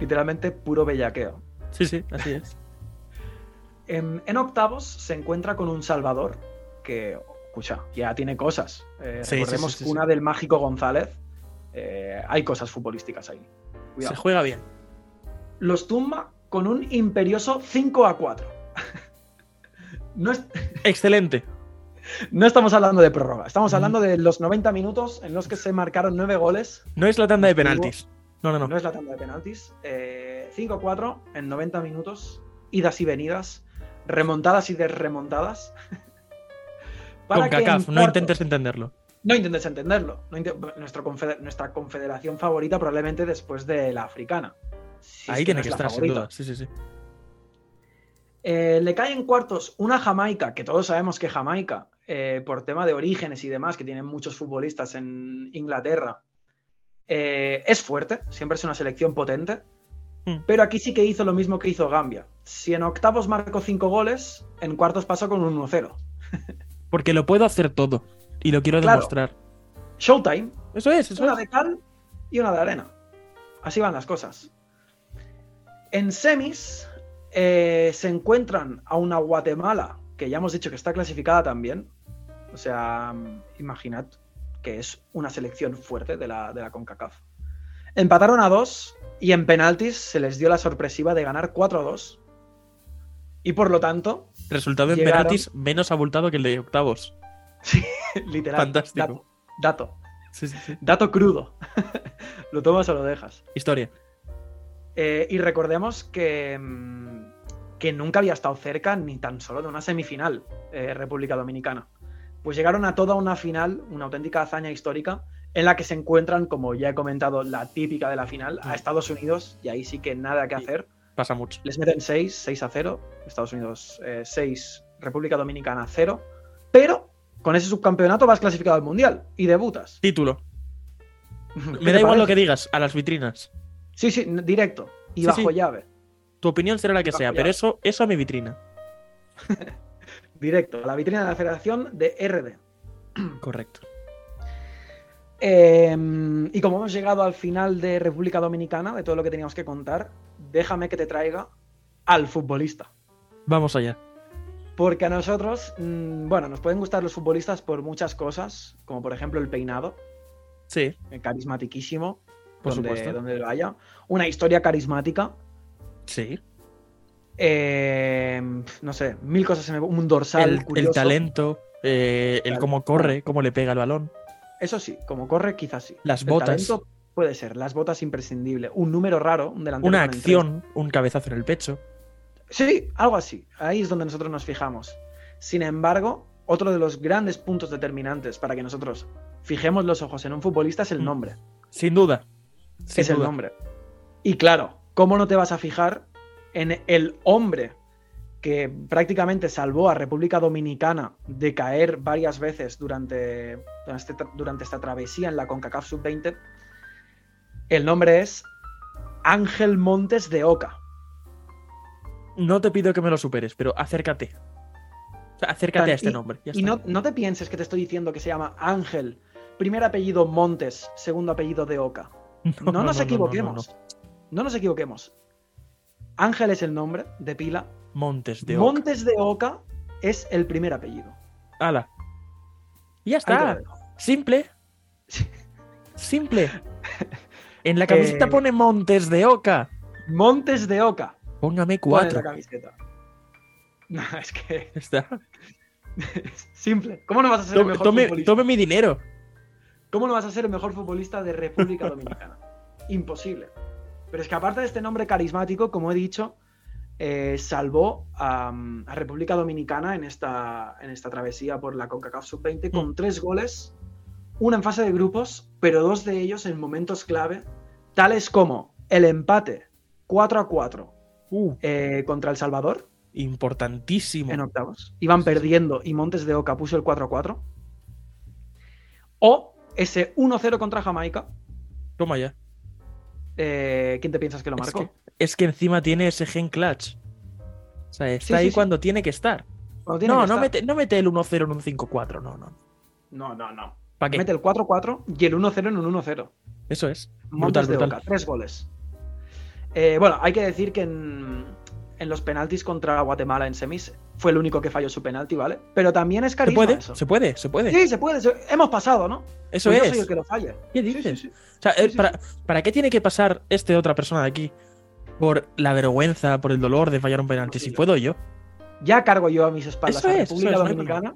Literalmente puro bellaqueo. Sí, sí, así es. En, en octavos se encuentra con un Salvador que, escucha, ya tiene cosas. Eh, Sí, recordemos sí, sí. del mágico González. Eh, hay cosas futbolísticas ahí. Cuidado. Se juega bien. Los tumba con un imperioso 5 a 4. no, es- Excelente. no estamos hablando de prórroga, estamos hablando de los 90 minutos en los que se marcaron 9 goles. No es la tanda de penaltis. No, no, no. No es la tanda de penaltis. Eh, 5-4 en 90 minutos, idas y venidas, remontadas y desremontadas. Con en CACAF, no intentes entenderlo. No intentes entenderlo. No confeder- nuestra confederación favorita probablemente después de la africana. Si es Ahí que tiene no que es estar, sin duda. Sí, sí, sí. Eh, le cae en cuartos una Jamaica, que todos sabemos que Jamaica, eh, por tema de orígenes y demás, que tienen muchos futbolistas en Inglaterra, eh, es fuerte, siempre es una selección potente, Hmm. pero aquí sí que hizo lo mismo que hizo Gambia. Si en octavos marcó 5 goles, en cuartos pasó con un 1-0. Porque lo puedo hacer todo. Y lo quiero Claro. demostrar. Showtime, Eso es, eso una es. de cal y una de arena. Así van las cosas. En semis eh, se encuentran a una Guatemala, que ya hemos dicho que está clasificada también. O sea, mm, imaginad que es una selección fuerte de la, de la CONCACAF. Empataron a dos y en penaltis se les dio la sorpresiva de ganar 4 a 2. Y por lo tanto, Resultado en Llegaron- penaltis menos abultado que el de octavos. literal. Fantástico. Dato. Dato, Sí, sí, sí. dato crudo. lo tomas o lo dejas. Historia. Eh, y recordemos que, mm, que nunca había estado cerca ni tan solo de una semifinal eh, República Dominicana. Pues llegaron a toda una final, una auténtica hazaña histórica, en la que se encuentran, como ya he comentado, la típica de la final, a Estados Unidos, y ahí sí que nada que hacer. Pasa mucho. Les meten 6, 6 a 0, Estados Unidos 6, República Dominicana 0, pero con ese subcampeonato vas clasificado al Mundial y debutas. Título. ¿Qué Me da igual lo que digas, a las vitrinas. Sí, sí, directo y Sí, bajo sí. llave. Tu opinión será la que Bajo sea, llave. pero eso, eso a mi vitrina. Directo, a la vitrina de la Federación de RD. Correcto. Em, y como hemos llegado al final de República Dominicana, de todo lo que teníamos que contar, déjame que te traiga al futbolista. Vamos allá. Porque a nosotros, mm, bueno, nos pueden gustar los futbolistas por muchas cosas, como por ejemplo el peinado, Sí, eh, carismatiquísimo, por donde, supuesto. donde lo haya. Una historia carismática. Sí. Eh, no sé, mil cosas se me un dorsal El, el talento, eh, el cómo corre, cómo le pega el balón. Eso sí, como corre, quizás sí. Las El botas. puede ser, las botas imprescindible. Un número raro, un delantero. Una acción, un cabezazo en el pecho. Sí, algo así. Ahí es donde nosotros nos fijamos. Sin embargo, otro de los grandes puntos determinantes para que nosotros fijemos los ojos en un futbolista es el Mm. nombre. Sin duda. Sin es el nombre. Y claro, ¿cómo no te vas a fijar en el hombre que prácticamente salvó a República Dominicana de caer varias veces durante, durante, este- durante esta travesía en la CONCACAF Sub-20? El nombre es Ángel Montes de Oca. No te pido que me lo superes, pero acércate. O sea, acércate a este nombre. ya Y no, no te pienses que te estoy diciendo que se llama Ángel. Primer apellido Montes, segundo apellido de Oca. No, nos equivoquemos. No, nos equivoquemos. Ángel es el nombre de pila. Montes de Oca. Montes de Oca es el primer apellido. Ala. Y ya está. Simple. Simple. En la camiseta Eh, pone Montes de Oca. Montes de Oca. Póngame en la cuatro. camiseta. No, es que está. es simple. ¿Cómo no vas a ser el mejor tome- futbolista? tome mi dinero. ¿Cómo no vas a ser el mejor futbolista de República Dominicana? Imposible. Pero es que aparte de este nombre carismático, como he dicho, eh, salvó a, a República Dominicana en esta, en esta travesía por la CONCACAF Sub-20 con Mm. tres goles, una en fase de grupos, pero dos de ellos en momentos clave, tales como el empate 4 a 4 Uh, eh, contra El Salvador importantísimo. en octavos. Iban perdiendo y Montes de Oca puso el 4 a 4. O ese 1-0 contra Jamaica. Toma ya. Eh, ¿Quién te piensas que lo Es marcó? que, es que encima tiene ese gen clutch. O sea, está Sí, ahí sí, sí. cuando tiene que estar. No, que no estar. mete, no mete el 1-0 en un 5-4. No, no. No, no, no. ¿Para qué? Mete el 4-4 y el 1-0 en un 1-0. Eso es. Montes Brutal, de brutal. Oca, tres goles. Eh, bueno, hay que decir que en, en los penaltis contra Guatemala en semis fue el único que falló su penalti, ¿vale? Pero también es Se carisma puede, eso. se puede, se puede. Sí, se puede. se- Hemos pasado, ¿no? Eso Pues yo es. soy el que lo falle. ¿Qué Sí, sí, dices? sí. O sea, eh, ¿para, ¿para qué tiene que pasar este otra persona de aquí? Por la vergüenza, por el dolor de fallar un penalti. Si puedo yo. Ya cargo yo a mis espaldas Eso a es, República es, Dominicana.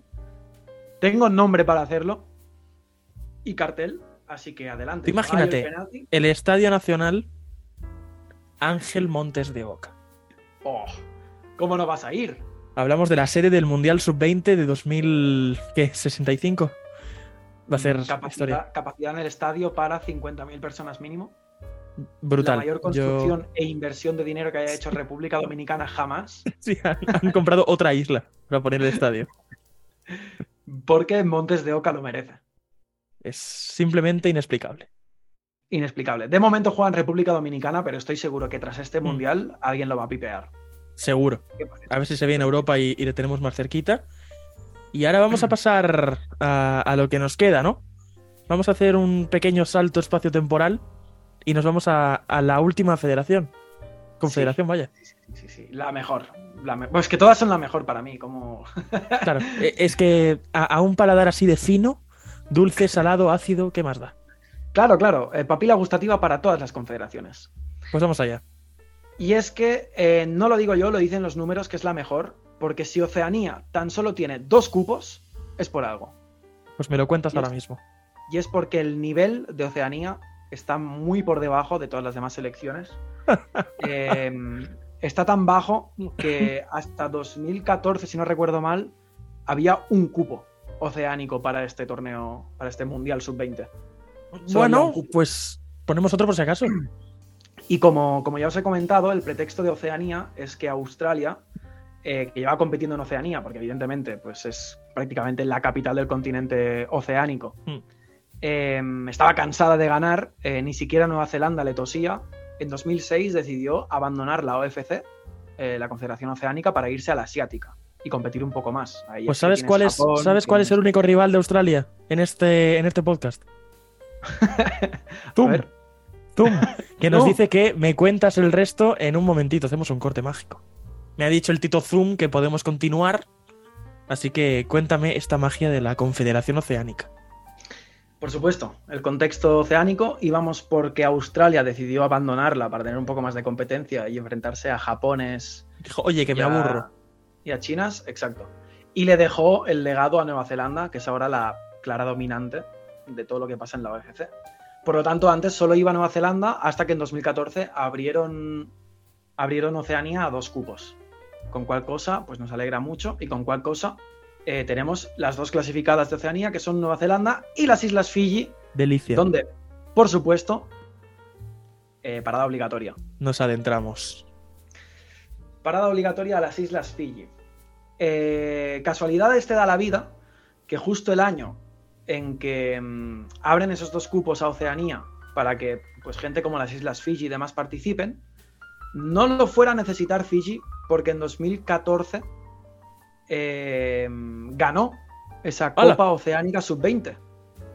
Tengo nombre para hacerlo. Y cartel. Así que adelante. Imagínate. El. El Estadio Nacional Ángel Montes de Oca. Oh, ¿Cómo no vas a ir? Hablamos de la sede del Mundial Sub-20 de 2065. Va a ser historia. capacidad, en el estadio para 50.000 personas mínimo. Brutal. La mayor Yo- construcción e inversión de dinero que haya hecho República Dominicana jamás. Sí, han, han comprado otra isla para poner el estadio. Porque Montes de Oca lo merece. Es simplemente inexplicable. Inexplicable. De momento juega en República Dominicana, pero estoy seguro que tras este Mm. mundial alguien lo va a pipear. Seguro. A ver si se viene a Europa y, y le tenemos más cerquita. Y ahora vamos a pasar a, a lo que nos queda, ¿no? Vamos a hacer un pequeño salto espacio-temporal y nos vamos a, a la última federación. Confederación, vaya. Sí, sí, sí. La mejor. La me- Pues que todas son la mejor para mí. Como... Claro, e- es que a, a un paladar así de fino, dulce, salado, ácido, ¿qué más da? Claro, claro. eh, papila gustativa para todas las confederaciones. Pues vamos allá. Y es que eh, no lo digo yo, lo dicen los números que es la mejor, porque si Oceanía tan solo tiene dos cupos, es por algo. Pues me lo cuentas Y ahora es- mismo. Y es porque el nivel de Oceanía está muy por debajo de todas las demás selecciones. Eh, está tan bajo que hasta 2014, si no recuerdo mal, había un cupo oceánico para este torneo, para este Mundial Sub-20. Bueno, pues ponemos otro por si acaso. Y como, como ya os he comentado, el pretexto de Oceanía es que Australia, eh, que lleva compitiendo en Oceanía, porque evidentemente pues es prácticamente la capital del continente oceánico, Mm. eh, estaba cansada de ganar, eh, ni siquiera Nueva Zelanda le tosía. En 2006 decidió abandonar la OFC, eh, la Confederación Oceánica, para irse a la Asiática y competir un poco más. Ahí Pues ¿sabes cuál es, Japón, ¿sabes cuál es el único rival de Australia en este, en este podcast? Tum. A ver. Tum. Que nos No. dice que me cuentas el resto en un momentito. Hacemos un corte mágico. Me ha dicho el Tito Zoom que podemos continuar. Así que cuéntame esta magia de la Confederación Oceánica. Por supuesto, el contexto oceánico íbamos porque Australia decidió abandonarla para tener un poco más de competencia y enfrentarse a Japones Dijo, oye, que y me a- aburro. Y a Chinas, exacto. Y le dejó el legado a Nueva Zelanda, que es ahora la clara dominante de todo lo que pasa en la OFC. Por lo tanto, antes solo iba a Nueva Zelanda hasta que en 2014 abrieron, abrieron Oceanía a dos cupos. Con cual cosa, pues nos alegra mucho y con cual cosa eh, tenemos las dos clasificadas de Oceanía, que son Nueva Zelanda y las Islas Fiji, Delicia. donde, por supuesto, eh, parada obligatoria. Nos adentramos. Parada obligatoria a las Islas Fiji. Eh, casualidades te da la vida que justo el año en que mm, abren esos dos cupos a Oceanía para que pues, gente como las Islas Fiji y demás participen, no lo fuera a necesitar Fiji porque en 2014 eh, ganó esa ¡Hala! Copa Oceánica Sub-20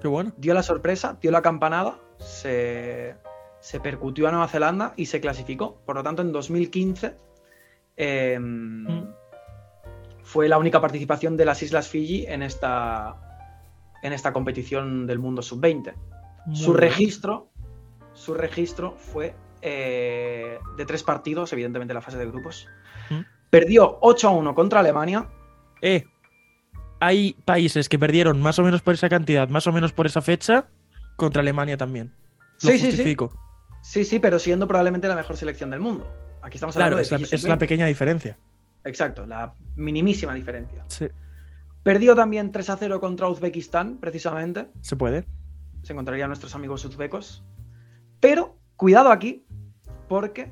Qué bueno. dio la sorpresa, dio la campanada, se, se percutió a Nueva Zelanda y se clasificó. Por lo tanto, en 2015 eh, fue la única participación de las Islas Fiji en esta, en esta competición del mundo sub-20. Su registro, su registro fue eh, de tres partidos, evidentemente la fase de grupos. Mm. Perdió 8 a 1 contra Alemania. Eh, hay países que perdieron más o menos por esa cantidad, más o menos por esa fecha, contra Alemania también. Lo Sí, sí, sí. justifico. Sí, sí, pero siendo probablemente la mejor selección del mundo. Aquí estamos hablando Claro, de es la, es la sub-20. pequeña diferencia. Exacto, la minimísima diferencia. Sí, Perdió también 3 a 0 contra Uzbekistán, precisamente. se puede. Se encontrarían nuestros amigos uzbecos. Pero, cuidado aquí, porque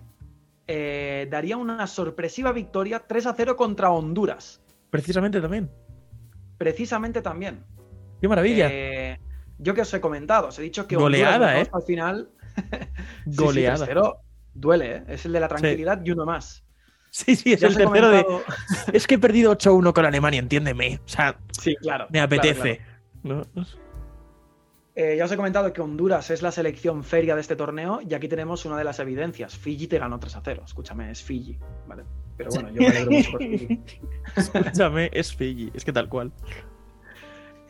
eh, daría una sorpresiva victoria 3 a 0 contra Honduras. Precisamente también. Precisamente también. Qué maravilla. Eh, yo que os he comentado, os he dicho que Goleada, Honduras ¿eh? al final. Sí, sí, Goleada. 3-0 duele, ¿eh? Es el de la tranquilidad y uno más. Sí, sí, es Ya el tercero de. comentado- Es que he perdido 8-1 con Alemania, entiéndeme. O sea, Sí, claro. me claro, apetece. claro. ¿no? Eh, ya os he comentado que Honduras es la selección feria de este torneo y aquí tenemos una de las evidencias. Fiji te ganó 3 a 0. Escúchame, es Fiji, ¿vale? Pero bueno, yo me alegro mucho por Fiji. Escúchame, es Fiji. Es que tal cual.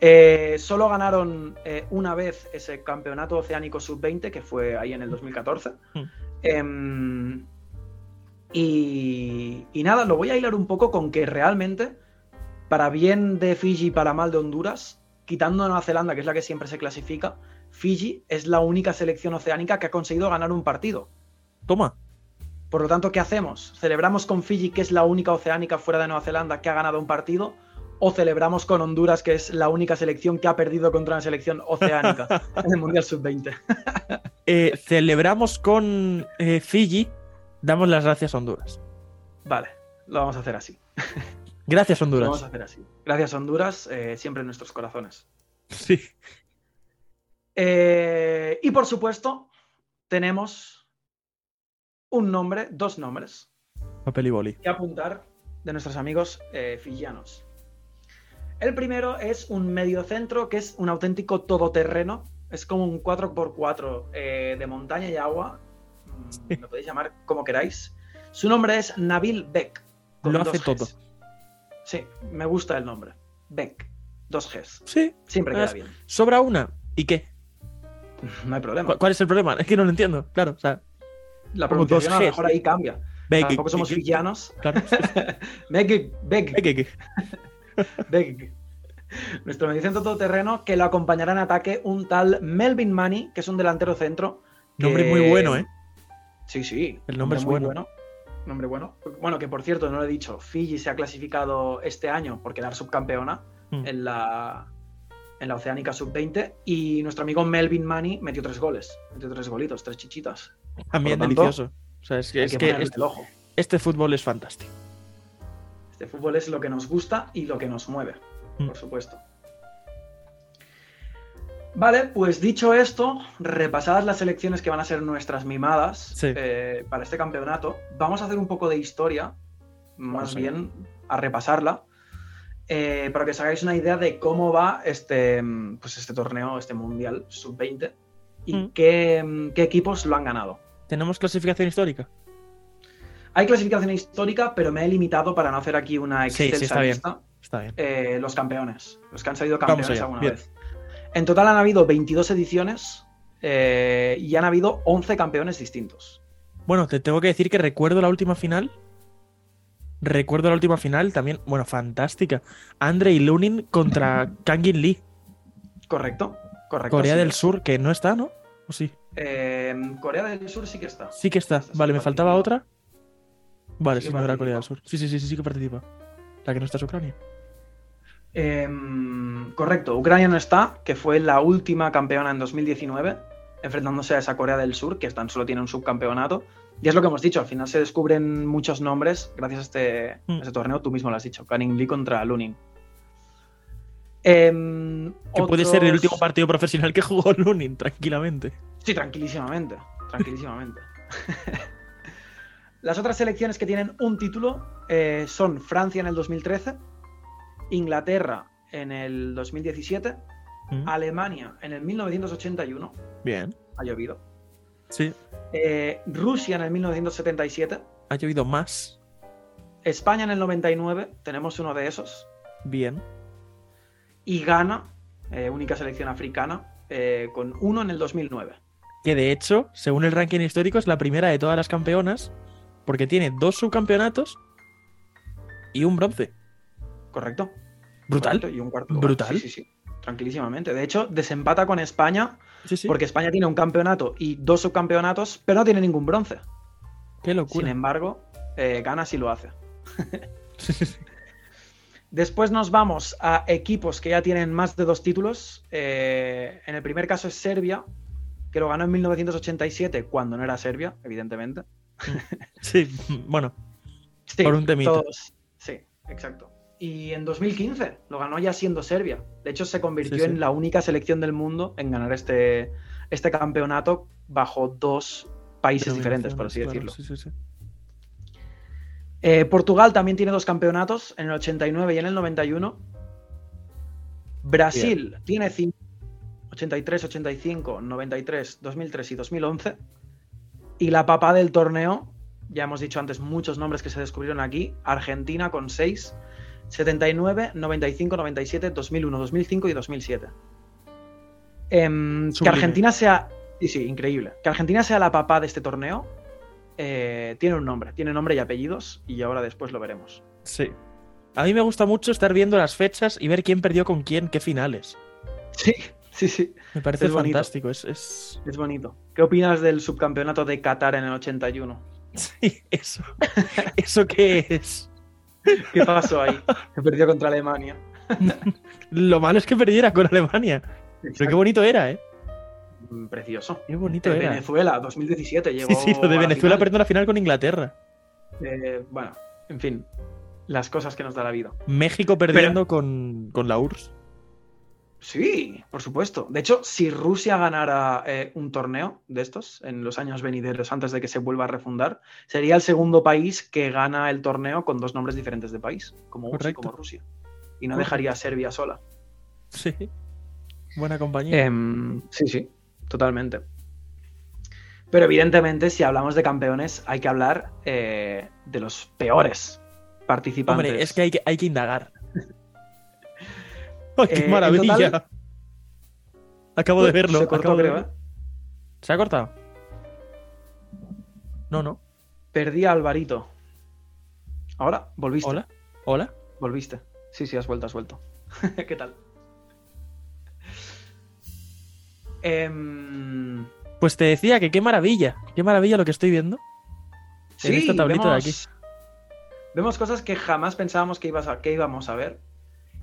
Eh, solo ganaron eh, una vez ese campeonato oceánico sub-20, que fue ahí en el 2014. Mm. Y, y nada, lo voy a hilar un poco con que realmente, para bien de Fiji y para mal de Honduras, quitando a Nueva Zelanda, que es la que siempre se clasifica, Fiji es la única selección oceánica que ha conseguido ganar un partido. Toma. Por lo tanto, ¿qué hacemos? ¿Celebramos con Fiji, que es la única oceánica fuera de Nueva Zelanda que ha ganado un partido? ¿O celebramos con Honduras, que es la única selección que ha perdido contra una selección oceánica en el Mundial Sub-20? Eh, celebramos con eh, Fiji. Damos las gracias a Honduras. Vale, lo vamos a hacer así. Gracias, Lo vamos a Honduras. hacer así. Gracias, Honduras, eh, siempre en nuestros corazones. Sí. Eh, y por supuesto, tenemos un nombre, dos nombres, Papel y boli. que apuntar de nuestros amigos eh, fijianos. El primero es un mediocentro que es un auténtico todoterreno. Es como un 4x4 eh, de montaña y agua. Lo podéis llamar como queráis. Su nombre es Nabil Beck. Lo hace Gs. todo. Sí, me gusta el nombre. Beck. Dos Gs. Sí. Siempre queda Es- bien. Sobra una. ¿Y qué? No hay problema. ¿Cuál, es el problema? Es que no lo entiendo. Claro, o sea. La pronunciación a lo mejor ahí cambia. Beck, Tampoco somos fijianos. Claro. Beck, Beck, Beck. Nuestro mediocentro todoterreno que lo acompañará en ataque un tal Melvin Money, que es un delantero centro. Nombre muy bueno, ¿eh? Sí, sí. El nombre es muy bueno. Nombre bueno. Bueno, que por cierto, no lo he dicho, Fiji se ha clasificado este año por quedar subcampeona Mm. en la en la Oceánica Sub-20 y nuestro amigo Melvin Money metió tres goles, metió tres golitos, tres chichitas. También tanto, delicioso. O sea, es que, es que que ponerle este, el ojo. este fútbol es fantástico. Este fútbol es lo que nos gusta y lo que nos mueve, Mm. por supuesto. Vale, pues dicho esto, repasadas las selecciones que van a ser nuestras mimadas Sí. eh, para este campeonato, vamos a hacer un poco de historia, más Vamos bien a repasarla, eh, para que os hagáis una idea de cómo va este, mm, pues este torneo, este mundial sub-20. y Mm. qué, qué equipos lo han ganado. ¿Tenemos clasificación histórica? Hay clasificación histórica, pero me he limitado para no hacer aquí una Sí, sí, extensa está bien. lista. Está bien. eh, los campeones, los que han salido campeones alguna bien. vez. En total han habido 22 ediciones eh, y han habido 11 campeones distintos. Bueno, te tengo que decir que recuerdo la última final. Recuerdo la última final también, bueno, fantástica. Andrei Lunin contra Kangin Lee, Correcto, correcto. Corea sí. del Sur, que no está, ¿no? ¿O sí? Eh, Corea del Sur sí que está. Sí que está. Vale, me faltaba otra. Vale, Sí sí, era participa. Corea del Sur. Sí, sí, sí, sí, sí que participa. La que no está es Ucrania. Em, correcto, Ucrania no está, que fue la última campeona en 2019, enfrentándose a esa Corea del Sur, que tan solo tiene un subcampeonato. Y es lo que hemos dicho, al final se descubren muchos nombres gracias a este, Mm. a este torneo, tú mismo lo has dicho, Canning Lee contra Lunin. Em, Que puede ser el último partido profesional que jugó Lunin, tranquilamente. Sí, tranquilísimamente. Tranquilísimamente. Las otras selecciones que tienen un título eh, son Francia en el 2013, Inglaterra en el 2017, Mm, Alemania en el 1981, Bien. ha llovido, Sí, eh, Rusia en el 1977, ha llovido más. España en el 99, tenemos uno de esos, Bien. y Ghana, eh, única selección africana, eh, con uno en el 2009. Que de hecho, según el ranking histórico, es la primera de todas las campeonas, porque tiene dos subcampeonatos y un bronce. ¿Correcto? Brutal. Correcto, Y un cuarto lugar. Brutal. Sí, sí, sí. Tranquilísimamente. De hecho, desempata con España Sí, sí. porque España tiene un campeonato y dos subcampeonatos, pero no tiene ningún bronce. Qué Sin locura. embargo, eh, Ghana sí lo hace. Después nos vamos a equipos que ya tienen más de dos títulos. Eh, en el primer caso es Serbia, que lo ganó en 1987, cuando no era Serbia, evidentemente. sí, bueno, Sí, Por un temita. todos- Sí, exacto. Y en 2015 lo ganó ya siendo Serbia. De hecho, se convirtió Sí, sí. en la única selección del mundo en ganar este, este campeonato bajo dos países diferentes, por así Claro, decirlo. sí, sí, sí. Eh, Portugal también tiene dos campeonatos, en el 89 y en el 91. Brasil tiene cinco, 83, 85, 93, 2003 y 2011. Y la papa del torneo, ya hemos dicho antes muchos nombres que se descubrieron aquí, Argentina con 6, 79, 95, 97, 2001, 2005 y 2007. Em, que. Argentina sea... Sí, sí, increíble. Que Argentina sea la papá de este torneo eh, tiene un nombre, tiene nombre y apellidos y ahora después lo veremos. Sí. A mí me gusta mucho estar viendo las fechas y ver quién perdió con quién, qué finales. Sí, sí, sí, Me parece Es fantástico. Es, es- es bonito. ¿Qué opinas del subcampeonato de Qatar en el 81? Sí, eso. ¿Eso qué es? ¿Qué pasó ahí? Que perdió contra Alemania. Lo malo es que perdiera con Alemania. Pero qué bonito era, ¿eh? Mm, Precioso. Qué bonito De era. Venezuela, 2017 llegó Sí, sí, lo de Venezuela perdió la final con Inglaterra. Eh, bueno, en fin, las cosas que nos da la vida. México perdiendo con, con la URSS. Sí, por supuesto. De hecho, si Rusia ganara eh, un torneo de estos en los años venideros antes de que se vuelva a refundar, sería el segundo país que gana el torneo con dos nombres diferentes de país, como Rusia. Y no Correcto. dejaría a Serbia sola. Sí. Buena compañía. Em, sí, sí, totalmente. Pero evidentemente, si hablamos de campeones, hay que hablar eh, de los peores participantes. Hombre, es que hay que, hay que indagar. ¡Ay, qué Eh, maravilla! total- Acabo de verlo. Se cortó, acabo creo. ¿eh? ¿Se ha cortado? No, no. Perdí a Alvarito. Ahora, volviste. Hola. Hola. Volviste. Sí, sí, has vuelto, has vuelto. ¿Qué tal? Em, Pues te decía que qué maravilla. Qué maravilla lo que estoy viendo. En esta tablita de aquí. Vemos cosas que jamás pensábamos que, ibas a- que íbamos a ver.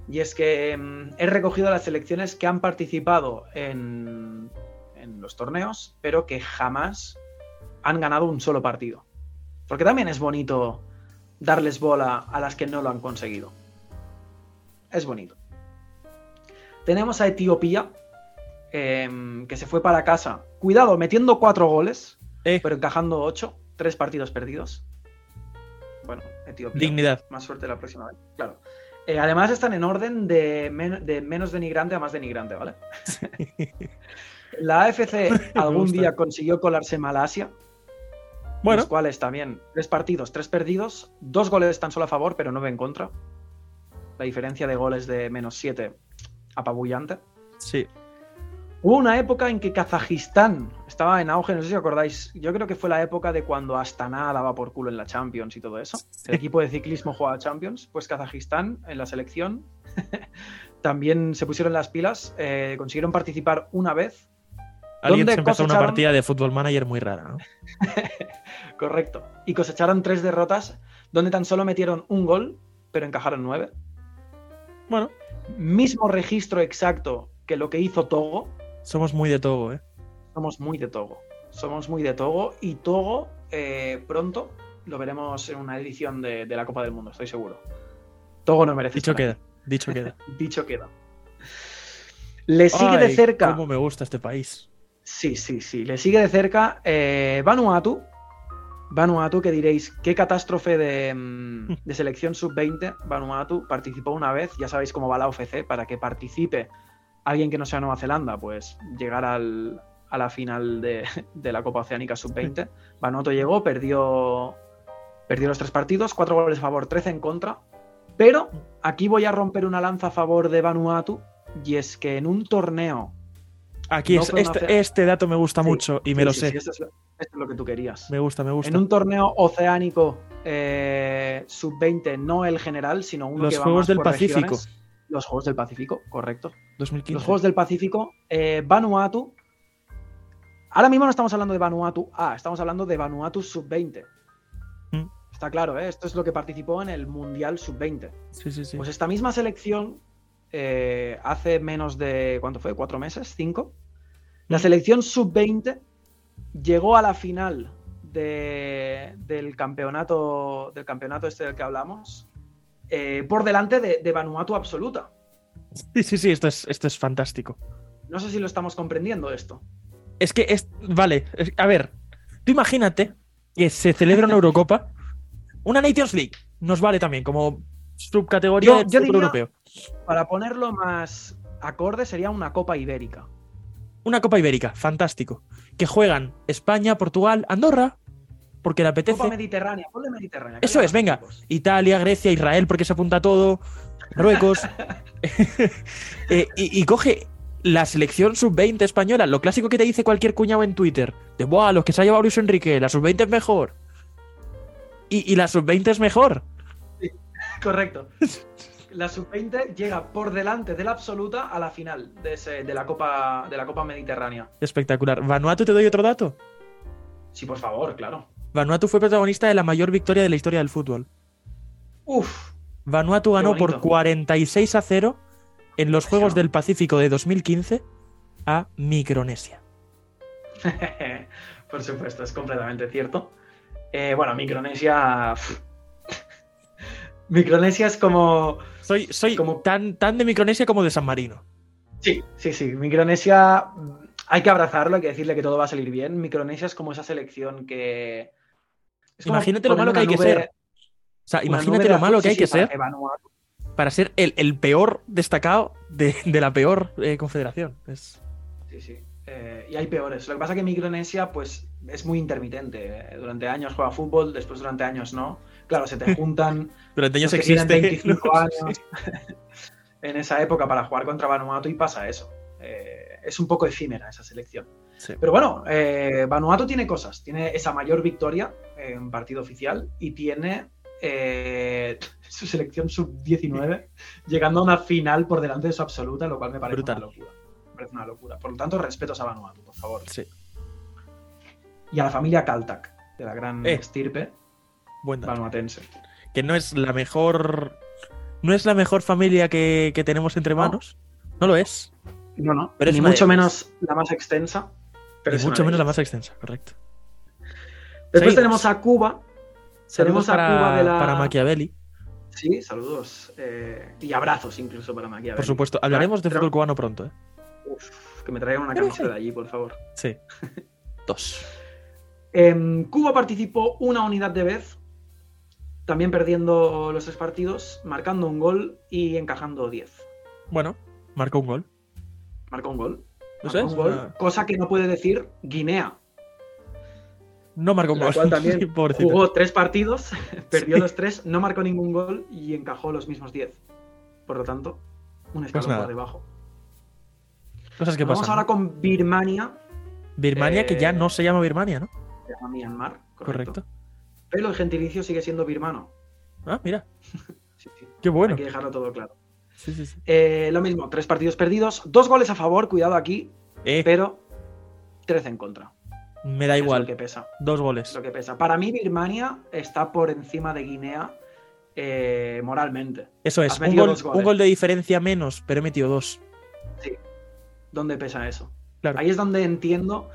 Y es que em, he recogido las selecciones que han participado en, en los torneos, pero que jamás han ganado un solo partido. Porque también es bonito darles bola a las que no lo han conseguido. Es bonito. Tenemos a Etiopía, em, que se fue para casa. Cuidado, metiendo cuatro goles, Eh, pero encajando ocho, tres partidos perdidos. Bueno, Etiopía. dignidad. Más suerte la próxima vez. Claro. Eh, además están en orden de, men- de menos denigrante a más denigrante, ¿vale? La AFC algún día consiguió colarse Malasia, Bueno, los cuales también tres partidos, tres perdidos, dos goles tan solo a favor, pero nueve en contra. La diferencia de goles de menos siete apabullante. sí. Hubo una época en que Kazajistán estaba en auge, no sé si acordáis, yo creo que fue la época de cuando Astana daba por culo en la Champions y todo eso. El equipo de ciclismo jugaba Champions, pues Kazajistán en la selección también se pusieron las pilas, eh, consiguieron participar una vez, Alguien ¿Dónde se empezó una partida de Football Manager muy rara, ¿no? correcto, y cosecharon tres derrotas donde tan solo metieron un gol, pero encajaron nueve. Bueno, Mismo registro exacto que lo que hizo Togo, somos muy de Togo, ¿eh? somos muy de Togo. Somos muy de Togo y Togo eh, pronto lo veremos en una edición de, de la Copa del Mundo, estoy seguro. Togo no merece. Dicho queda, dicho queda. Dicho queda. Le sigue de cerca. Cómo me gusta este país. Sí, sí, sí. Le sigue de cerca eh, Vanuatu. Vanuatu, que diréis, qué catástrofe de, mm, de selección sub-20. Vanuatu participó una vez, ya sabéis cómo va la OFC, para que participe alguien que no sea Nueva Zelanda, pues llegar al- a la final de, de la Copa Oceánica sub-20. Vanuatu llegó, perdió, perdió los tres partidos, cuatro goles a favor, 13 en contra. Pero aquí voy a romper una lanza a favor de Vanuatu, y es que en un torneo Aquí No es, este, este dato me gusta Sí, mucho y me lo sí, sé. sí, esto, es esto es lo que tú querías. Me gusta, me gusta. En un torneo oceánico eh, sub-20, no el general, sino uno Los que va Juegos más del por Pacífico. regiones. Los Juegos del Pacífico, correcto. 2015. Los Juegos del Pacífico, eh, Vanuatu. Ahora mismo no estamos hablando de Vanuatu A, estamos hablando de Vanuatu sub-20. Mm. Está claro, ¿eh? esto es lo que participó en el Mundial sub-20. Sí, sí, sí. Pues esta misma selección, eh, hace menos de, ¿cuánto fue? ¿Cuatro meses? ¿Cinco? La selección sub-20 llegó a la final de- del campeonato del campeonato este del que hablamos eh, por delante de, de Vanuatu absoluta. Sí, sí, sí, esto es, esto es fantástico. No sé si lo estamos comprendiendo esto. Es que es. Vale, es- a ver. Tú imagínate que se celebra una Eurocopa. Una Nations League nos vale también como subcategoría Yo- del yo fútbol diría- europeo. Para ponerlo más acorde sería una Copa Ibérica. Una Copa Ibérica, fantástico. Que juegan España, Portugal, Andorra, porque le apetece. Copa Mediterránea, ponle Mediterránea. que Eso es, venga. Italia, Grecia, Israel, porque se apunta todo. Marruecos. Eh, y, y coge la selección sub-20 española, lo clásico que te dice cualquier cuñado en Twitter. De, Buah, los que se ha llevado Luis Enrique, la sub-20 es mejor. Y, y la sub-20 es mejor. Correcto. La sub-20 llega por delante de la absoluta a la final de, ese- de la Copa, de la Copa Mediterránea. Espectacular. Vanuatu, te doy otro dato. Sí, por favor, claro. Vanuatu fue protagonista de la mayor victoria de la historia del fútbol. Uf, Vanuatu ganó por bonito. 46 a 0 en los Juegos del Pacífico de 2015 a Micronesia. por supuesto, es completamente cierto. Eh, bueno, Micronesia. Micronesia es como. Soy, soy Como- tan, tan de Micronesia como de San Marino. Sí, sí, sí. Micronesia. Hay que abrazarlo, hay que decirle que todo va a salir bien. Micronesia es como esa selección que. Imagínate lo malo que hay que ser. O sea, imagínate lo malo que hay que para ser para ser el, el peor destacado de, de la peor eh, confederación. Es... Sí, sí. Eh, y hay peores. Lo que pasa es que Micronesia, pues, es muy intermitente. Durante años juega fútbol, después durante años no. Claro, se te juntan Durante años existe. 25 ¿no? años en esa época para jugar contra Vanuatu y pasa eso. Eh, es un poco efímera esa selección. Sí. Pero bueno, eh, Vanuatu tiene cosas. Tiene esa mayor victoria en partido oficial y tiene eh, su selección sub-19 llegando a una final por delante de su absoluta, lo cual me parece Brutal. una locura. Me parece una locura. Por lo tanto, respetos a Vanuatu, por favor. Sí, Y a la familia Kaltak, de la gran Eh. estirpe buen vanuatense. Que no es la mejor. No es la mejor familia que, que tenemos entre No. manos. No lo es. No, no. Pero ni mucho menos la más extensa. Pero Ni mucho menos la más extensa, correcto. Después tenemos a Cuba. Saludos Tenemos a para, Cuba de la- para Machiavelli, Sí, saludos. eh, y abrazos incluso para Maquiavelli. por supuesto. Hablaremos de fútbol cubano pronto, ¿eh? Uf, que me traigan una camiseta de allí, por favor. Sí. Dos. Em, Cuba participó una unidad de vez, también perdiendo los tres partidos, marcando un gol y encajando 10. Bueno, marcó un gol. Marcó un gol. Marcó un gol, una- cosa que no puede decir Guinea, No marcó un la gol. cual también jugó tres partidos, perdió Sí. los tres, no marcó ningún gol y encajó los mismos 10. Por lo tanto, un escalón nada. por debajo. Cosas que Vamos pasan. ahora con Birmania, Birmania, que ya eh, no se llama Birmania, ¿no? se llama Myanmar, correcto. Correcto. Pero el gentilicio sigue siendo birmano. Ah, mira. Sí, sí, Qué bueno. Hay que dejarlo todo claro. Sí, sí, sí. Eh, lo mismo, tres partidos perdidos, dos goles a favor, cuidado aquí, Eh, pero 13 en contra. Me da Es lo igual. que pesa. Dos es goles. lo que pesa. Para mí, Birmania está por encima de Guinea eh, moralmente. Eso es. Un gol, un gol de diferencia menos, pero he metido dos. ¿Dónde pesa eso? Claro. Ahí es donde entiendo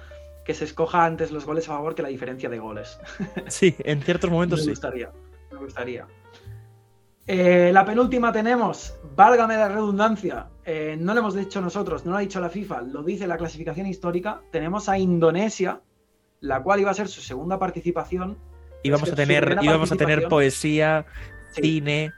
que se escoja antes los goles a favor que la diferencia de goles. Sí, en ciertos momentos me sí. gustaría. Me gustaría. Eh, la penúltima tenemos, válgame la redundancia, eh, no lo hemos dicho nosotros, no lo ha dicho la FIFA, lo dice la clasificación histórica. Tenemos a Indonesia, la cual iba a ser su segunda participación. Y vamos Es a tener, íbamos a tener poesía, Sí, cine.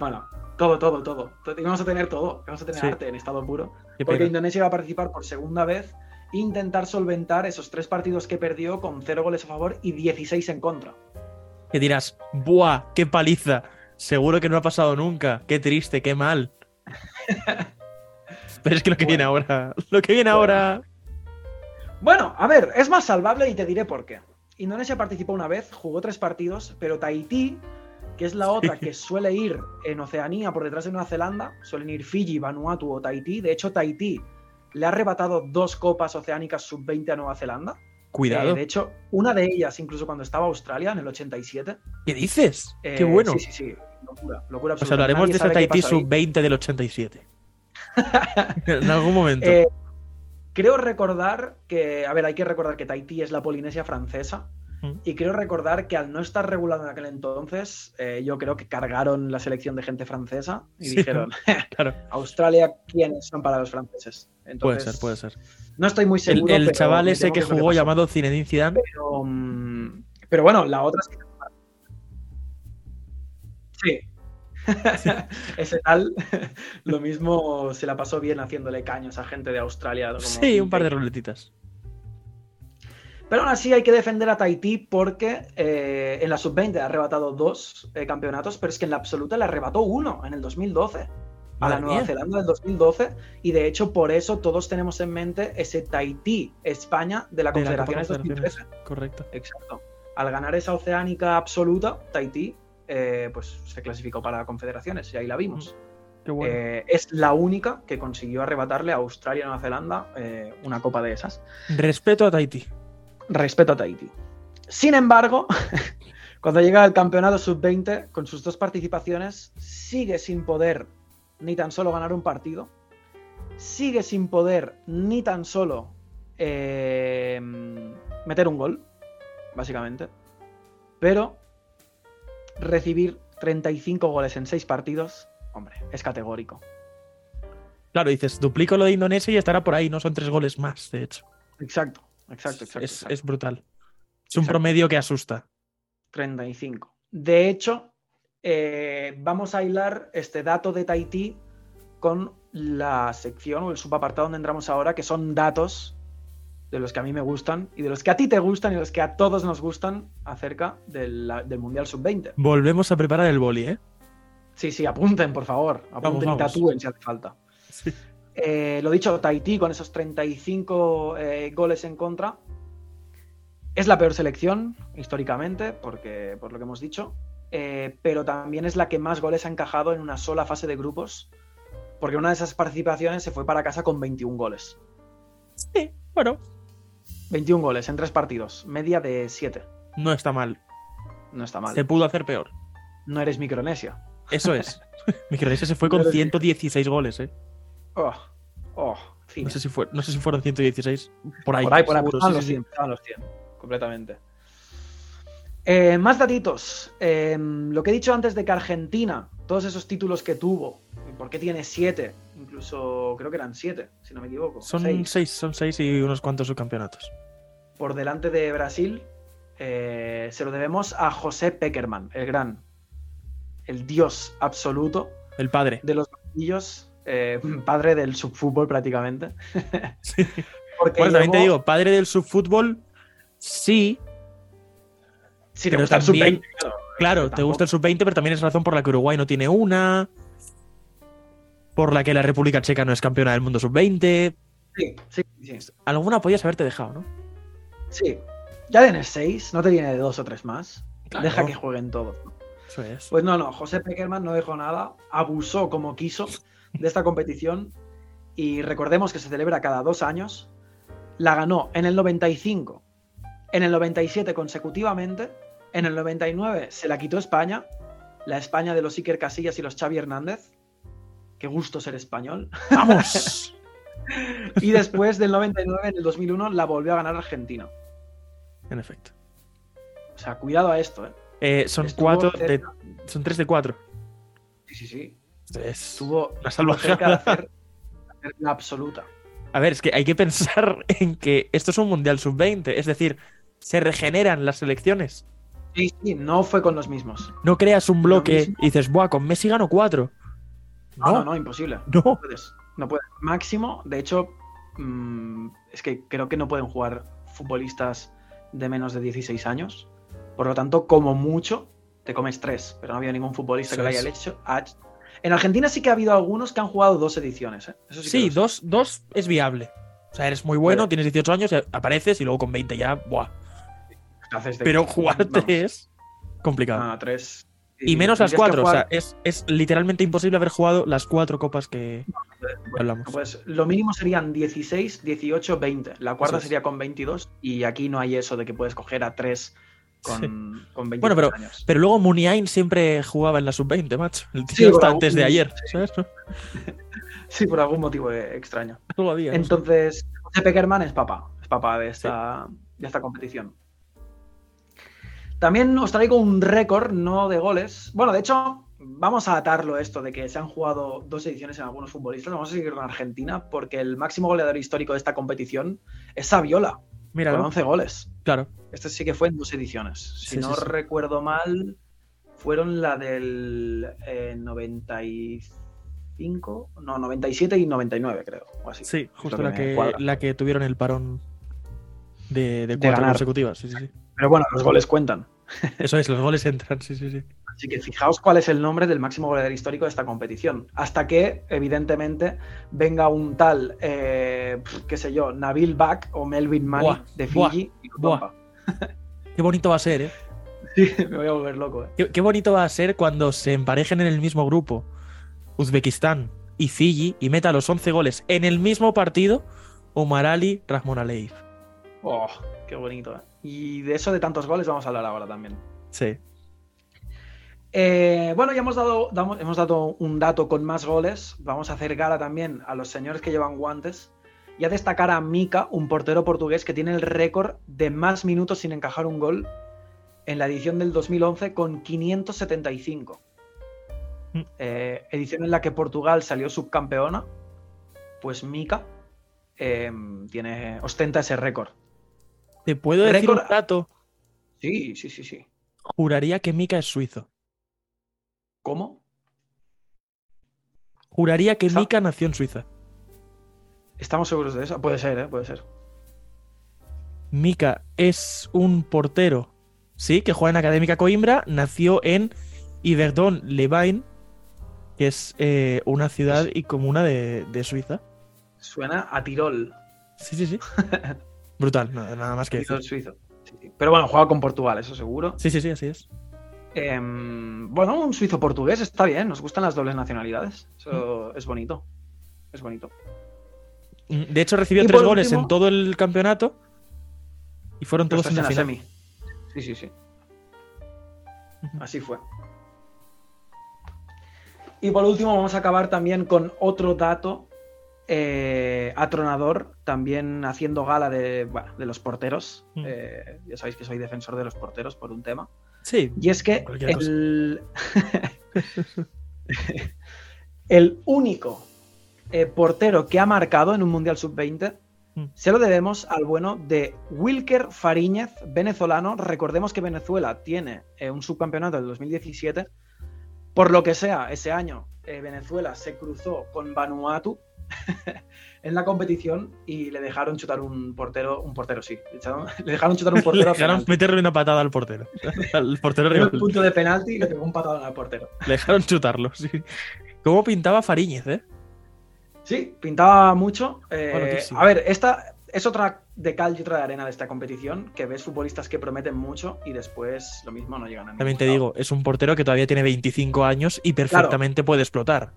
Bueno, todo, todo, todo. Y vamos a tener todo. Vamos a tener Sí. arte en estado puro. Qué Porque pena. Indonesia va a participar por segunda vez e intentar solventar esos tres partidos que perdió con cero goles a favor y 16 en contra. Que dirás, ¡buah! ¡Qué paliza! Seguro que no ha pasado nunca. Qué triste, qué mal. Pero es que lo que viene ahora. Lo que viene Bueno. ahora. Bueno, a ver, es más salvable y te diré por qué. Indonesia participó una vez, jugó tres partidos, pero Tahití, que es la otra que suele ir en Oceanía por detrás de Nueva Zelanda, suelen ir Fiji, Vanuatu o Tahití. De hecho, Tahití le ha arrebatado dos copas oceánicas sub-20 a Nueva Zelanda. Cuidado. Eh, de hecho, una de ellas, incluso cuando estaba Australia en el 87. ¿Qué dices? eh, Qué bueno. Sí, sí, sí. Locura, locura Pues absoluta. hablaremos Nadie de qué Tahití pasó ahí. sub-20 del 87. en algún momento. Eh, creo recordar que, a ver, hay que recordar que Tahití es la Polinesia francesa. Mm. Y creo recordar que al no estar regulado en aquel entonces, eh, yo creo que cargaron la selección de gente francesa y Sí. dijeron, claro. Australia, ¿quiénes son para los franceses? Puede ser, puede ser. No estoy muy seguro. el pero chaval ese que es jugó llamado Zinedine Zidane. Pero, mm, pero bueno, la otra sí. Sí. Ese tal, lo mismo se la pasó bien haciéndole caños a gente de Australia. como Sí, un par de ruletitas. Pero aún así hay que defender a Tahití porque eh, en la sub-20 ha arrebatado dos eh, campeonatos, pero es que en la absoluta le arrebató uno en el 2012 a la Nueva mía. Zelanda del 2012 y de hecho por eso todos tenemos en mente ese Tahití España de la De la Copa Confederaciones 2013. Confederaciones. Correcto. Exacto. Al ganar esa oceánica absoluta, Tahití eh, pues se clasificó para Confederaciones y ahí la vimos. Qué bueno. Eh, es la única que consiguió arrebatarle a Australia y Nueva Zelanda eh, una copa de esas. Respeto a Tahití. Respeto a Tahití. Sin embargo, cuando llega al campeonato sub-20, con sus dos participaciones, sigue sin poder ni tan solo ganar un partido, sigue sin poder ni tan solo meter un gol, básicamente, pero recibir 35 goles en 6 partidos, hombre, es categórico. Claro, dices, duplico lo de Indonesia y estará por ahí, no son tres goles más, de hecho. Exacto, exacto, exacto. es, exacto. es brutal. Es un Exacto. promedio que asusta. 35. De hecho, eh, vamos a hilar este dato de Tahití con la sección o el subapartado donde entramos ahora, que son datos de los que a mí me gustan y de los que a ti te gustan y los que a todos nos gustan acerca del, del Mundial Sub-20. Volvemos a preparar el boli, ¿eh? Sí, sí, apunten, por favor. Apunten vamos. y tatúen si hace falta. Sí. Eh, lo dicho, Tahití con esos 35 eh, goles en contra. Es la peor selección históricamente, porque, por lo que hemos dicho, eh, pero también es la que más goles ha encajado en una sola fase de grupos, porque una de esas participaciones se fue para casa con 21 goles. Sí, bueno, 21 goles en tres partidos, media de 7. no está mal. No está mal. Se pudo hacer peor. No eres Micronesia. Eso es. Micronesia se fue con Pero sí. 116 goles, ¿eh? Oh, oh. No sé si, fue, no sé si fueron 116. Por ahí. Por ahí, por ahí, sí, los sí, sí. 100, estaban los 100, completamente. Eh, más datitos. Eh, lo que he dicho antes de que Argentina, todos esos títulos que tuvo, ¿por qué tiene 7? Incluso creo que eran 7, si no me equivoco. Son seis. 6, son seis y unos cuantos subcampeonatos. Por delante de Brasil, eh, se lo debemos a José Peckerman, el gran, el dios absoluto El padre. de los banquillos eh, padre del subfútbol prácticamente. Sí. Porque bueno, también te digo, padre del subfútbol, sí. Sí, te gusta el sub-20. Claro, te gusta el sub-20, pero también es razón por la que Uruguay no tiene una. Por la que la República Checa no es campeona del mundo sub-20. Sí, sí, sí. Alguna podías haberte dejado, ¿no? Sí. Ya tienes seis, no te viene de dos o tres más. Deja que jueguen todos. Eso es. Pues no, no, José Peckerman no dejó nada, abusó como quiso de esta competición y recordemos que se celebra cada dos años. La ganó en el 95, en el 97 consecutivamente, en el 99 se la quitó España, la España de los Iker Casillas y los Xavi Hernández. Qué gusto ser español. ¡Vamos! y después del 99, en el 2001, la volvió a ganar Argentina. En efecto. O sea, cuidado a esto, ¿eh? eh son cuatro de, son tres de cuatro. Sí, sí, sí. Estuvo la salvajada de hacer, la absoluta. A ver, es que hay que pensar en que esto es un Mundial Sub-20, es decir, se regeneran las selecciones. Sí, sí, no fue con los mismos. No creas un bloque y dices, buah, con Messi gano cuatro. No, no, no, imposible. No. No puedes. No puedes. Máximo, de hecho, mm, es que creo que no pueden jugar futbolistas de menos de 16 años. Por lo tanto, como mucho, te comes tres. Pero no había ningún futbolista que lo haya hecho. En Argentina sí que ha habido algunos que han jugado dos ediciones. ¿eh? sí, dos, dos, es viable. O sea, eres muy bueno, tienes 18 años, apareces y luego con 20 ya, ¡buah! Pero jugar tres, complicado. Ah, tres. Y, menos las cuatro, o sea, es, literalmente imposible haber jugado las cuatro copas que hablamos. Pues lo mínimo serían 16, 18, 20. La cuarta sería con 22 y aquí no hay eso de que puedes coger a tres con, 20 bueno, pero, años. pero luego Muniain siempre jugaba en la sub-20, macho. El tío hasta antes de ayer, ¿sabes? Sí, por algún motivo extraño. Todavía. Entonces, José Peckerman es papá, es papá de esta, de esta competición. También os traigo un récord, no de goles. Bueno, de hecho, vamos a atarlo esto de que se han jugado dos ediciones en algunos futbolistas. Vamos a seguir con Argentina, porque el máximo goleador histórico de esta competición es Saviola, Mira, con 11 goles. Claro. Este sí que fue en dos ediciones. Si no recuerdo mal, fueron la del 95, eh, no, 97 y 99, creo. O así. Sí, justo la que, la que tuvieron el parón de, de cuatro consecutivas. Sí, sí, sí. Pero bueno, los goles cuentan. Eso es, los goles entran, sí, sí, sí. Así que fijaos cuál es el nombre del máximo goleador histórico de esta competición. Hasta que, evidentemente, venga un tal, eh, qué sé yo, Nabil Bak o Melvin Mani de Fiji. Qué bonito va a ser, ¿eh? Sí, me voy a volver loco, ¿eh? Qué, bonito va a ser cuando se emparejen en el mismo grupo Uzbekistán y Fiji y meta los 11 goles en el mismo partido Omar Ali Rahmon Aleif. Oh, qué bonito, ¿eh? Y de eso de tantos goles vamos a hablar ahora también. Sí. Eh, bueno, ya hemos dado, hemos dado un dato con más goles. Vamos a hacer gala también a los señores que llevan guantes y a destacar a Mika, un portero portugués que tiene el récord de más minutos sin encajar un gol en la edición del 2011 con 575. Mm. Eh, edición en la que Portugal salió subcampeona. Pues Mika eh, tiene, ostenta ese récord. ¿Te puedo decir un dato? Sí, sí, sí, sí. Juraría que Mika es suizo. ¿Cómo? Juraría que Mika nació en Suiza. ¿Estamos seguros de eso? Puede ser, ¿eh? Puede ser. Mika es un portero, sí, que juega en Académica Coimbra, nació en Iberdon Levain, que es eh, una ciudad y comuna de, Suiza. Suena a Tirol. Sí, sí, sí. Brutal, nada, más que decir. suizo. Pero bueno, juega con Portugal, eso seguro. Sí, sí, sí, así es. Em, bueno, un suizo portugués está bien, nos gustan las dobles nacionalidades. Eso mm. es bonito. Es bonito. De hecho, recibió tres goles en todo el campeonato y fueron todos en la, Semi. Sí, sí, sí. Así fue. Y por último, vamos a acabar también con otro dato eh, atronador, también haciendo gala de, los porteros. Mm. Eh, ya sabéis que soy defensor de los porteros por un tema. Sí. Y es que el, único eh, portero que ha marcado en un Mundial Sub-20 mm. se lo debemos al bueno de Wilker Fariñez, venezolano. Recordemos que Venezuela tiene un subcampeonato del 2017 Por lo que sea, ese año Venezuela se cruzó con Vanuatu en la competición y le dejaron chutar un portero, un portero sí, le, le dejaron chutar un Le portero. a dejaron meterle una patada al portero. Al portero Dio el rival. punto de penalti y le pegó un patadón al portero. Le dejaron chutarlo, sí. ¿Cómo pintaba Fariñez, eh? Sí, pintaba mucho. eh, Bueno, que sí. A ver, esta es otra de cal y otra de arena de esta competición, que ves futbolistas que prometen mucho y después lo mismo no llegan a También ningún te lado. digo, es un portero que todavía tiene 25 años y perfectamente puede explotar.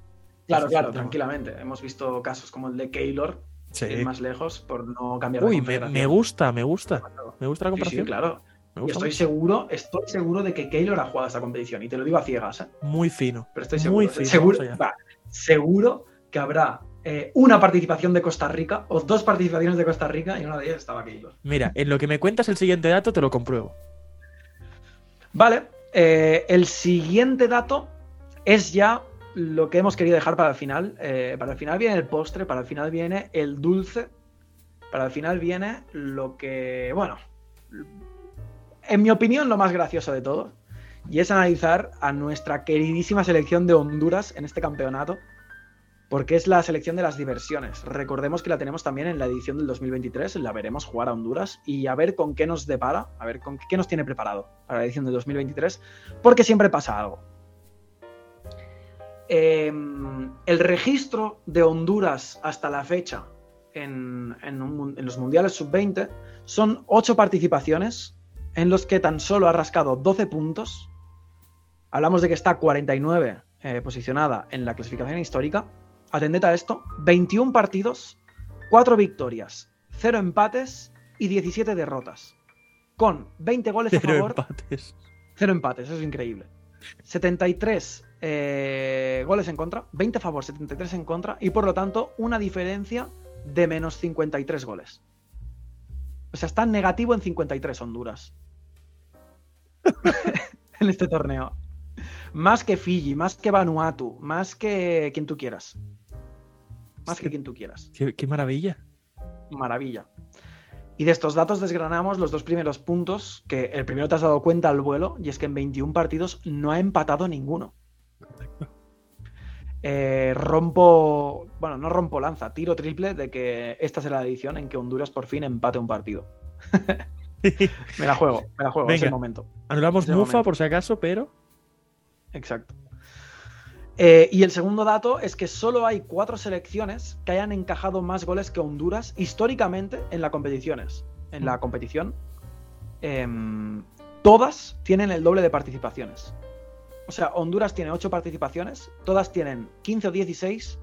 Claro, claro, tranquilamente. Hemos visto casos como el de Keylor, Sí. ir más lejos por no cambiar de Uy, me, gusta, me gusta. Me gusta la Sí, sí, comparación. claro. Me Y estoy mucho. seguro, estoy seguro de que Keylor ha jugado esta competición. Y te lo digo a ciegas, ¿eh? Muy fino. Pero estoy Muy seguro. fino, seguro, va, seguro que habrá eh, una participación de Costa Rica o dos participaciones de Costa Rica y una de ellas estaba Keylor. Mira, en lo que me cuentas el siguiente dato te lo compruebo. Vale, eh, el siguiente dato es ya lo que hemos querido dejar para el final. Eh, para el final viene el postre, para el final viene el dulce, para el final viene lo que, bueno, en mi opinión lo más gracioso de todo, y es analizar a nuestra queridísima selección de Honduras en este campeonato, porque es la selección de las diversiones. Recordemos que la tenemos también en la edición del 2023, la veremos jugar a Honduras y a ver con qué nos depara, a ver con qué nos tiene preparado para la edición del 2023, porque siempre pasa algo. Eh, el registro de Honduras hasta la fecha en, en un en los Mundiales Sub-20 son 8 participaciones en los que tan solo ha rascado 12 puntos. Hablamos de que está 49 eh, posicionada en la clasificación histórica. Atended a esto: 21 partidos, 4 victorias, 0 empates y 17 derrotas. Con 20 goles a Cero favor, empates. 0 empates, eso es increíble. 73 eh, goles en contra, 20 a favor, 73 en contra, y por lo tanto una diferencia de menos 53 goles. O sea, está negativo en 53 Honduras. en este torneo. Más que Fiji, más que Vanuatu, más que quien tú quieras. Más que quien tú quieras. Qué, qué maravilla. Maravilla. Y de estos datos desgranamos los dos primeros puntos, que el primero te has dado cuenta al vuelo, y es que en 21 partidos no ha empatado ninguno. Eh, rompo, bueno, no rompo lanza, tiro triple de que esta será la edición en que Honduras por fin empate un partido. Me la juego, me la juego, es Venga. el momento. Anulamos Es el Mufa momento. por si acaso, pero. Exacto. Eh, y el segundo dato es que solo hay cuatro selecciones que hayan encajado más goles que Honduras históricamente en las competiciones. En la competición, em, todas tienen el doble de participaciones. O sea, Honduras tiene 8 participaciones, todas tienen 15 o 16.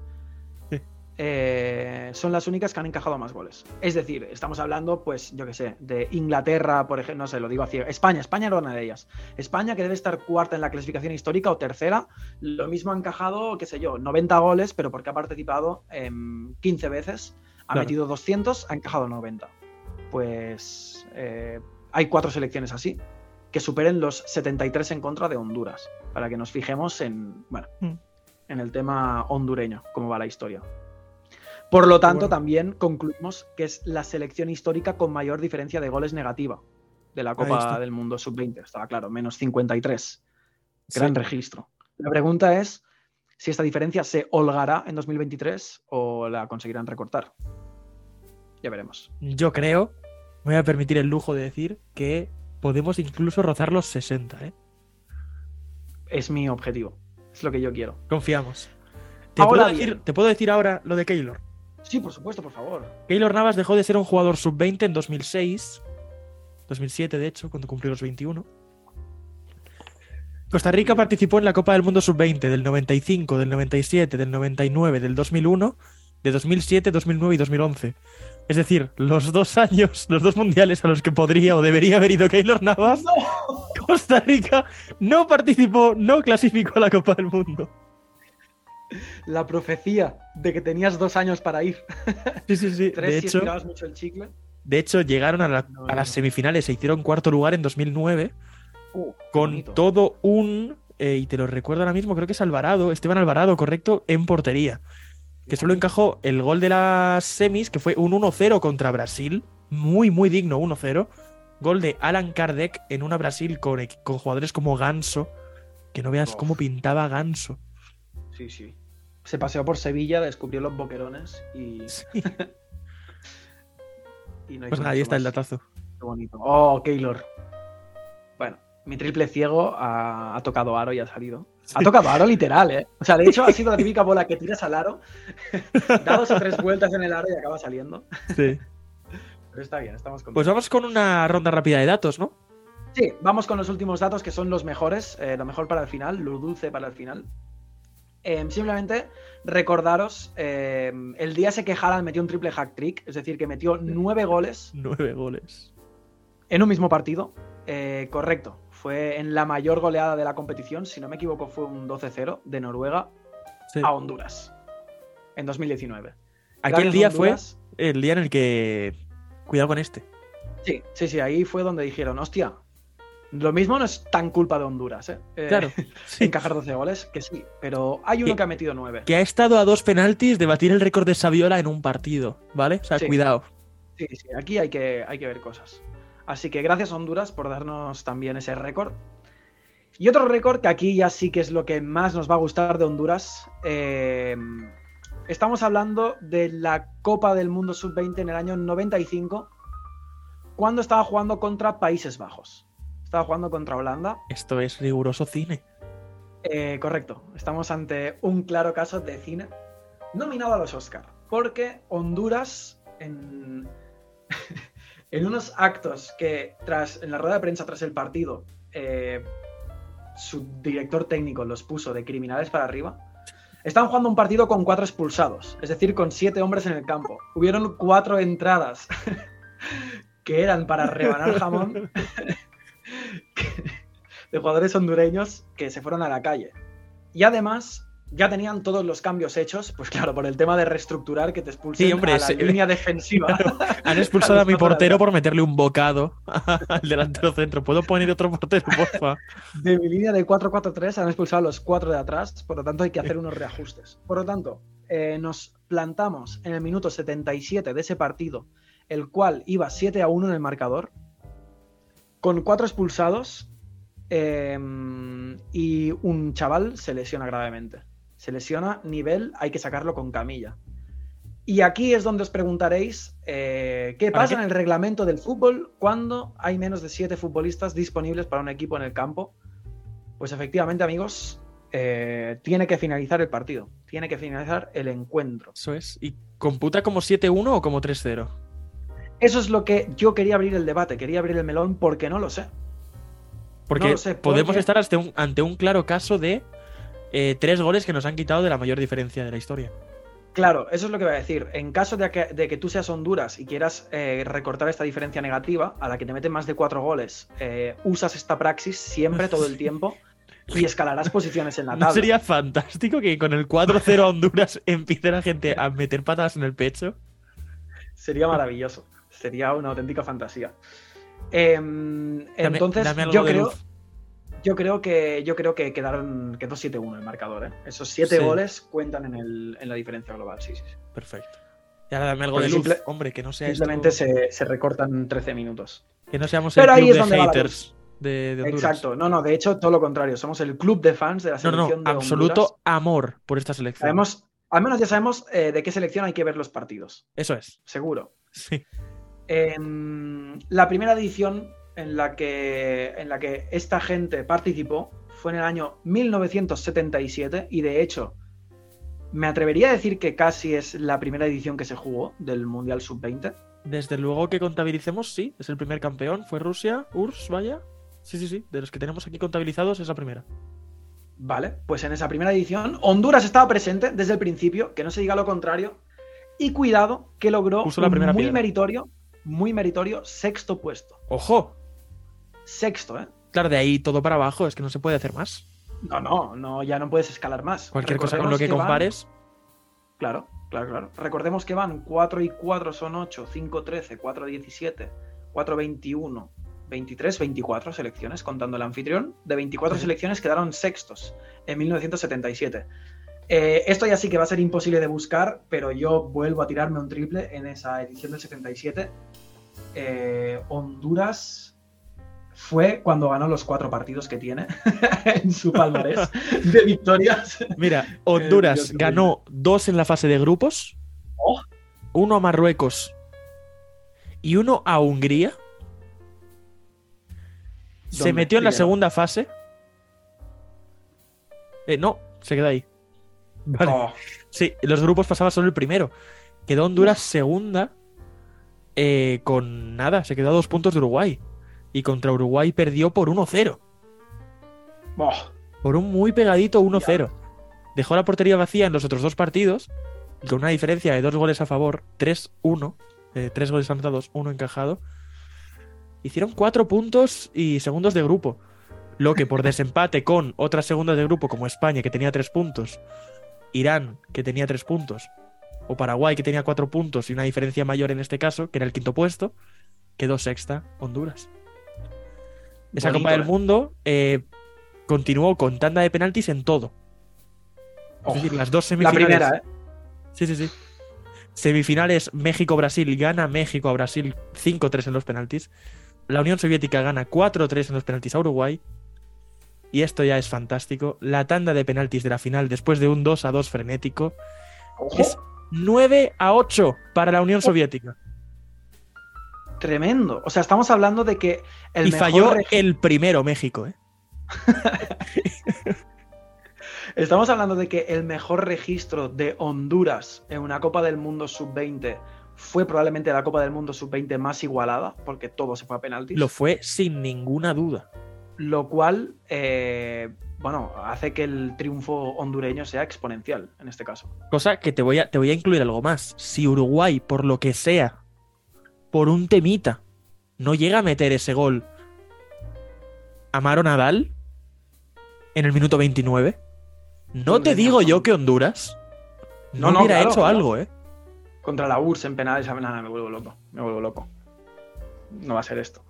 Sí. eh, son las únicas que han encajado más goles. Es decir, estamos hablando, pues, yo qué sé, de Inglaterra, por ejemplo, no sé, lo digo a ciego. España, España era una de ellas. España, que debe estar cuarta en la clasificación histórica o tercera, lo mismo ha encajado, qué sé yo, 90 goles, pero porque ha participado em, 15 veces, ha Claro. metido 200, ha encajado 90. Pues eh, hay cuatro selecciones así, que superen los 73 en contra de Honduras, para que nos fijemos en, bueno, Mm. en el tema hondureño, cómo va la historia. Por lo tanto, Bueno. también concluimos que es la selección histórica con mayor diferencia de goles negativa de la Copa del Mundo Sub-20. Estaba claro, menos 53. Gran Sí. registro. La pregunta es si esta diferencia se holgará en 2023 o la conseguirán recortar. Ya veremos. Yo creo, me voy a permitir el lujo de decir que podemos incluso rozar los 60, ¿eh? Es mi objetivo. Es lo que yo quiero. Confiamos. ¿Te, Ahora puedo decir, te puedo decir ahora lo de Keylor. Sí, por supuesto, por favor. Keylor Navas dejó de ser un jugador sub-20 en 2006. 2007, de hecho, cuando cumplió los 21. Costa Rica participó en la Copa del Mundo sub-20 del 95, del 97, del 99, del 2001, de 2007, 2009 y 2011. Es decir, los dos años, los dos mundiales a los que podría o debería haber ido Keylor Navas, Costa Rica no participó, no clasificó a la Copa del Mundo. La profecía de que tenías dos años para ir. Sí, sí, sí. Tres De si hecho, estirabas mucho el chicle. de hecho llegaron a, la- No, a las semifinales, se hicieron cuarto lugar en 2009 Uh, con bonito. todo un, eh, y te lo recuerdo ahora mismo, creo que es Alvarado, Esteban Alvarado, correcto, en portería. Que solo encajó el gol de las semis, que fue un 1-0 contra Brasil. Muy, muy digno, 1-0. Gol de Alan Kardec en una Brasil con, con jugadores como Ganso, Que no veas Uf. cómo pintaba Ganso. Sí, sí. Se paseó por Sevilla, descubrió los boquerones y, Sí. y no Pues nada, ahí está el datazo. Qué bonito. Oh, Keylor. Bueno, mi triple ciego ha, ha tocado aro y ha salido. Ha tocado aro literal, ¿eh? O sea, de hecho ha sido la típica bola que tiras al aro, da dos o tres vueltas en el aro y acaba saliendo. Sí. Pero está bien, estamos contentos. Pues vamos con una ronda rápida de datos, ¿no? Sí, vamos con los últimos datos que son los mejores, eh, lo mejor para el final, lo dulce para el final. Eh, simplemente recordaros, eh, el día ese que Haaland metió un triple hack trick, es decir, que metió nueve goles Nueve goles. en un mismo partido. Eh, correcto, fue en la mayor goleada de la competición, si no me equivoco fue un 12-0 de Noruega Sí. a Honduras en 2019. Aquel Gracias, día fue el día en el que. Cuidado con este. Sí, sí, sí, ahí fue donde dijeron, hostia, lo mismo no es tan culpa de Honduras, ¿eh? Eh, Claro. Sí. encajar 12 goles, que sí, pero hay uno Que- que ha metido 9. Que ha estado a dos penaltis de batir el récord de Saviola en un partido, ¿vale? O sea, Sí. cuidado. Sí, sí, aquí hay que, hay que ver cosas. Así que gracias Honduras por darnos también ese récord. Y otro récord que aquí ya sí que es lo que más nos va a gustar de Honduras. eh, estamos hablando de la Copa del Mundo Sub-20 en el año 95, cuando estaba jugando contra Países Bajos. Estaba jugando contra Holanda. Esto es riguroso cine. Eh, correcto, estamos ante un claro caso de cine nominado a los Oscar, porque Honduras en, en unos actos que tras en la rueda de prensa tras el partido eh, su director técnico los puso de criminales para arriba. Estaban jugando un partido con cuatro expulsados, es decir, con siete hombres en el campo. Hubieron cuatro entradas que eran para rebanar jamón de jugadores hondureños que se fueron a la calle. Y además, ya tenían todos los cambios hechos, pues claro, por el tema de reestructurar que te expulsen Sí, hombre, a la línea defensiva. Han expulsado a mi portero por meterle un bocado al delantero centro. ¿Puedo poner otro portero, porfa? De mi línea de 4-4-3 han expulsado a los cuatro de atrás, por lo tanto hay que hacer unos reajustes. Por lo tanto, eh, nos plantamos en el minuto 77 de ese partido, el cual iba 7 a 1 en el marcador, con cuatro expulsados eh, y un chaval se lesiona gravemente. Se lesiona nivel, hay que sacarlo con camilla. Y aquí es donde os preguntaréis eh, qué ¿Para pasa qué? en el reglamento del fútbol cuando hay menos de siete futbolistas disponibles para un equipo en el campo. Pues efectivamente, amigos, eh, tiene que finalizar el partido, tiene que finalizar el encuentro. Eso es. ¿Y computa como 7-1 o como 3-0? Eso es lo que yo quería abrir el debate, quería abrir el melón porque no lo sé. Porque No lo sé, podemos porque- estar ante un, ante un claro caso de eh, tres goles que nos han quitado de la mayor diferencia de la historia. Claro, eso es lo que voy a decir. En caso de que, de que tú seas Honduras y quieras eh, recortar esta diferencia negativa, a la que te meten más de cuatro goles, eh, usas esta praxis siempre, todo el tiempo, y escalarás posiciones en la ¿No tabla. sería fantástico que con el 4-0 a Honduras empiece la gente a meter patadas en el pecho? Sería maravilloso. Sería una auténtica fantasía. Em, Dame- entonces, dame yo creo, luz. Yo creo que yo creo que quedaron quedó 7-1 el marcador. ¿eh? Esos 7 Sí. goles cuentan en, el- en la diferencia global. Sí, sí, sí. Perfecto. Y ahora dame algo Porque de luz. simple- Hombre, que no sea esto- Simplemente se, se recortan 13 minutos. Que no seamos Pero el ahí club es de haters de, de Honduras. Exacto. No, no, de hecho, todo lo contrario. Somos el club de fans de la No, selección no, de no. Absoluto Honduras. amor por esta selección. Sabemos, al menos ya sabemos eh, de qué selección hay que ver los partidos. Eso es. Seguro. Sí. Em, la primera edición en la, que, en la que esta gente participó fue en el año 1977 y de hecho me atrevería a decir que casi es la primera edición que se jugó del Mundial Sub-20. Desde luego que contabilicemos, sí. Es el primer campeón. Fue Rusia. URSS, vaya. Sí, sí, sí. De los que tenemos aquí contabilizados es la primera. Vale, pues en esa primera edición Honduras estaba presente desde el principio, que no se diga lo contrario, y cuidado que logró Puso la un primera muy piedra. meritorio, muy meritorio sexto puesto. ¡Ojo! Sexto, ¿eh? Claro, de ahí todo para abajo. Es que no se puede hacer más. No, no, no, ya no puedes escalar más. Cualquier cosa con lo Recordemos que van- compares. Claro, claro, claro. Recordemos que van 4 y 4 son 8, 5, 13, 4, 17, 4, 21, 23, 24 selecciones, contando el anfitrión. De 24 Ujú. selecciones quedaron sextos en 1977. Eh, esto ya sí que va a ser imposible de buscar, pero yo vuelvo a tirarme un triple en esa edición del 77. Eh, Honduras fue cuando ganó los cuatro partidos que tiene en su palmarés de victorias. Mira, Honduras ganó dos en la fase de grupos, Oh, uno a Marruecos y uno a Hungría. Se metió en la segunda fase. Eh, no, se queda ahí. Vale. oh, Sí, los grupos pasaba solo el primero. Quedó Honduras segunda eh, con nada, se quedó a dos puntos de Uruguay. Y contra Uruguay perdió por 1-0. oh. Por un muy pegadito 1-0. Dejó la portería vacía en los otros dos partidos, con una diferencia de dos goles a favor, 3-1. eh, tres goles anotados, uno encajado. Hicieron cuatro puntos y segundos de grupo. Lo que por desempate con otras segundas de grupo como España, que tenía tres puntos, Irán, que tenía tres puntos, o Paraguay, que tenía cuatro puntos y una diferencia mayor en este caso, que era el quinto puesto, quedó sexta Honduras. Esa Bonito, Copa del eh. Mundo eh, continuó con tanda de penaltis en todo. Oh. Es decir, las dos La semifinales. primera, ¿eh? Sí, sí, sí. Semifinales México-Brasil gana México a Brasil 5-3 en los penaltis. La Unión Soviética gana 4-3 en los penaltis a Uruguay. Y esto ya es fantástico. La tanda de penaltis de la final después de un 2-2 frenético Ojo, es 9-8 para la Unión Soviética. Tremendo. O sea, estamos hablando de que el y mejor falló el primero México, ¿eh? Estamos hablando de que el mejor registro de Honduras en una Copa del Mundo sub-20 fue probablemente la Copa del Mundo sub-20 más igualada, porque todo se fue a penaltis. Lo fue sin ninguna duda. Lo cual, eh, bueno, hace que el triunfo hondureño sea exponencial en este caso. Cosa que te voy a, te voy a incluir algo más. Si Uruguay, por lo que sea, por un temita, no llega a meter ese gol a Maro Nadal en el minuto 29, no te digo yo que Honduras no, No, no, hubiera claro, hecho claro. algo, ¿eh? Contra la URSS en penales, nada, me vuelvo loco. Me vuelvo loco. No va a ser esto.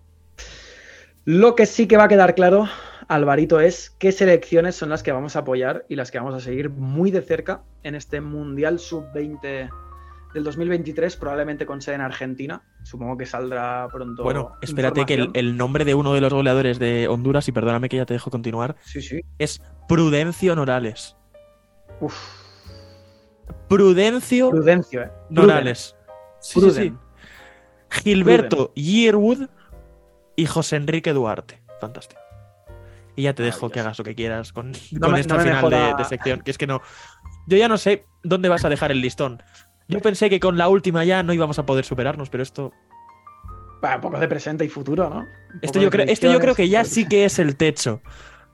Lo que sí que va a quedar claro, Alvarito, es qué selecciones son las que vamos a apoyar y las que vamos a seguir muy de cerca en este Mundial Sub-20 del 2023, probablemente con sede en Argentina. Supongo que saldrá pronto. Bueno, espérate que el, el nombre de uno de los goleadores de Honduras, y perdóname que ya te dejo continuar, Sí, sí. es Prudencio Norales. Uf, Prudencio Prudencio, eh. Norales. Sí. Pruden. Gilberto Yearwood y José Enrique Duarte. Fantástico. Y ya te dejo que hagas lo que quieras con, No con me- esta no final de sección. Que es que no. Yo ya no sé dónde vas a dejar el listón. Yo pensé que con la última ya no íbamos a poder superarnos, pero esto. Bah, un poco de presente y futuro, ¿no? Esto yo, creo, esto yo creo que ya sí que es el techo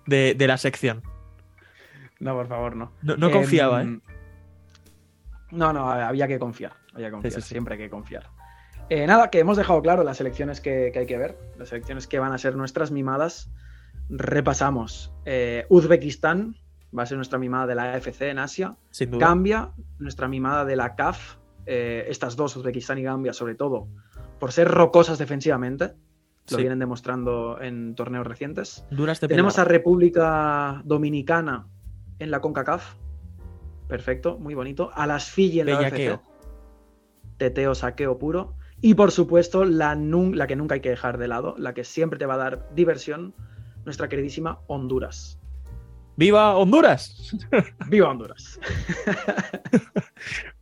de, de la sección. No, por favor, no. No, no confiaba, ¿eh? No, no, había que confiar. Había que confiar, Sí, sí, sí. siempre hay que confiar. Eh, nada, que hemos dejado claro las elecciones que, que hay que ver, las elecciones que van a ser nuestras mimadas. Repasamos. Eh, Uzbekistán va a ser nuestra mimada de la AFC en Asia. Sin duda. Gambia, nuestra mimada de la CAF. Eh, estas dos, Uzbekistán y Gambia, sobre todo, por ser rocosas defensivamente. Lo Sí. vienen demostrando en torneos recientes. De Tenemos a. República Dominicana en la CONCACAF. Perfecto, muy bonito. A las Fiji en la. OFC. Teteo, saqueo puro. Y por supuesto, la que nunca hay que dejar de lado, la que siempre te va a dar diversión, nuestra queridísima Honduras. ¡Viva Honduras! ¡Viva Honduras!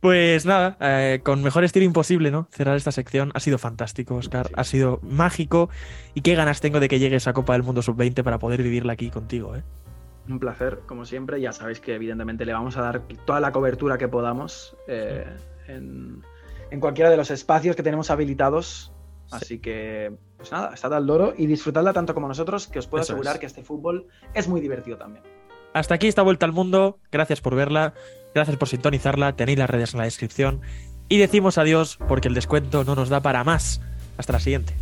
Pues nada, eh, con mejor estilo imposible, ¿no? Cerrar esta sección. Ha sido fantástico, Oscar. Sí. Ha sido mágico. Y qué ganas tengo de que llegue esa Copa del Mundo Sub-20 para poder vivirla aquí contigo, ¿eh? Un placer, como siempre. Ya sabéis que evidentemente le vamos a dar toda la cobertura que podamos eh, en, en cualquiera de los espacios que tenemos habilitados. Así que, pues nada, estad al loro y disfrutadla tanto como nosotros, que os puedo Eso asegurar es. que este fútbol es muy divertido también. Hasta aquí esta vuelta al mundo. Gracias por verla. Gracias por sintonizarla. Tenéis las redes en la descripción. Y decimos adiós porque el descuento no nos da para más. Hasta la siguiente.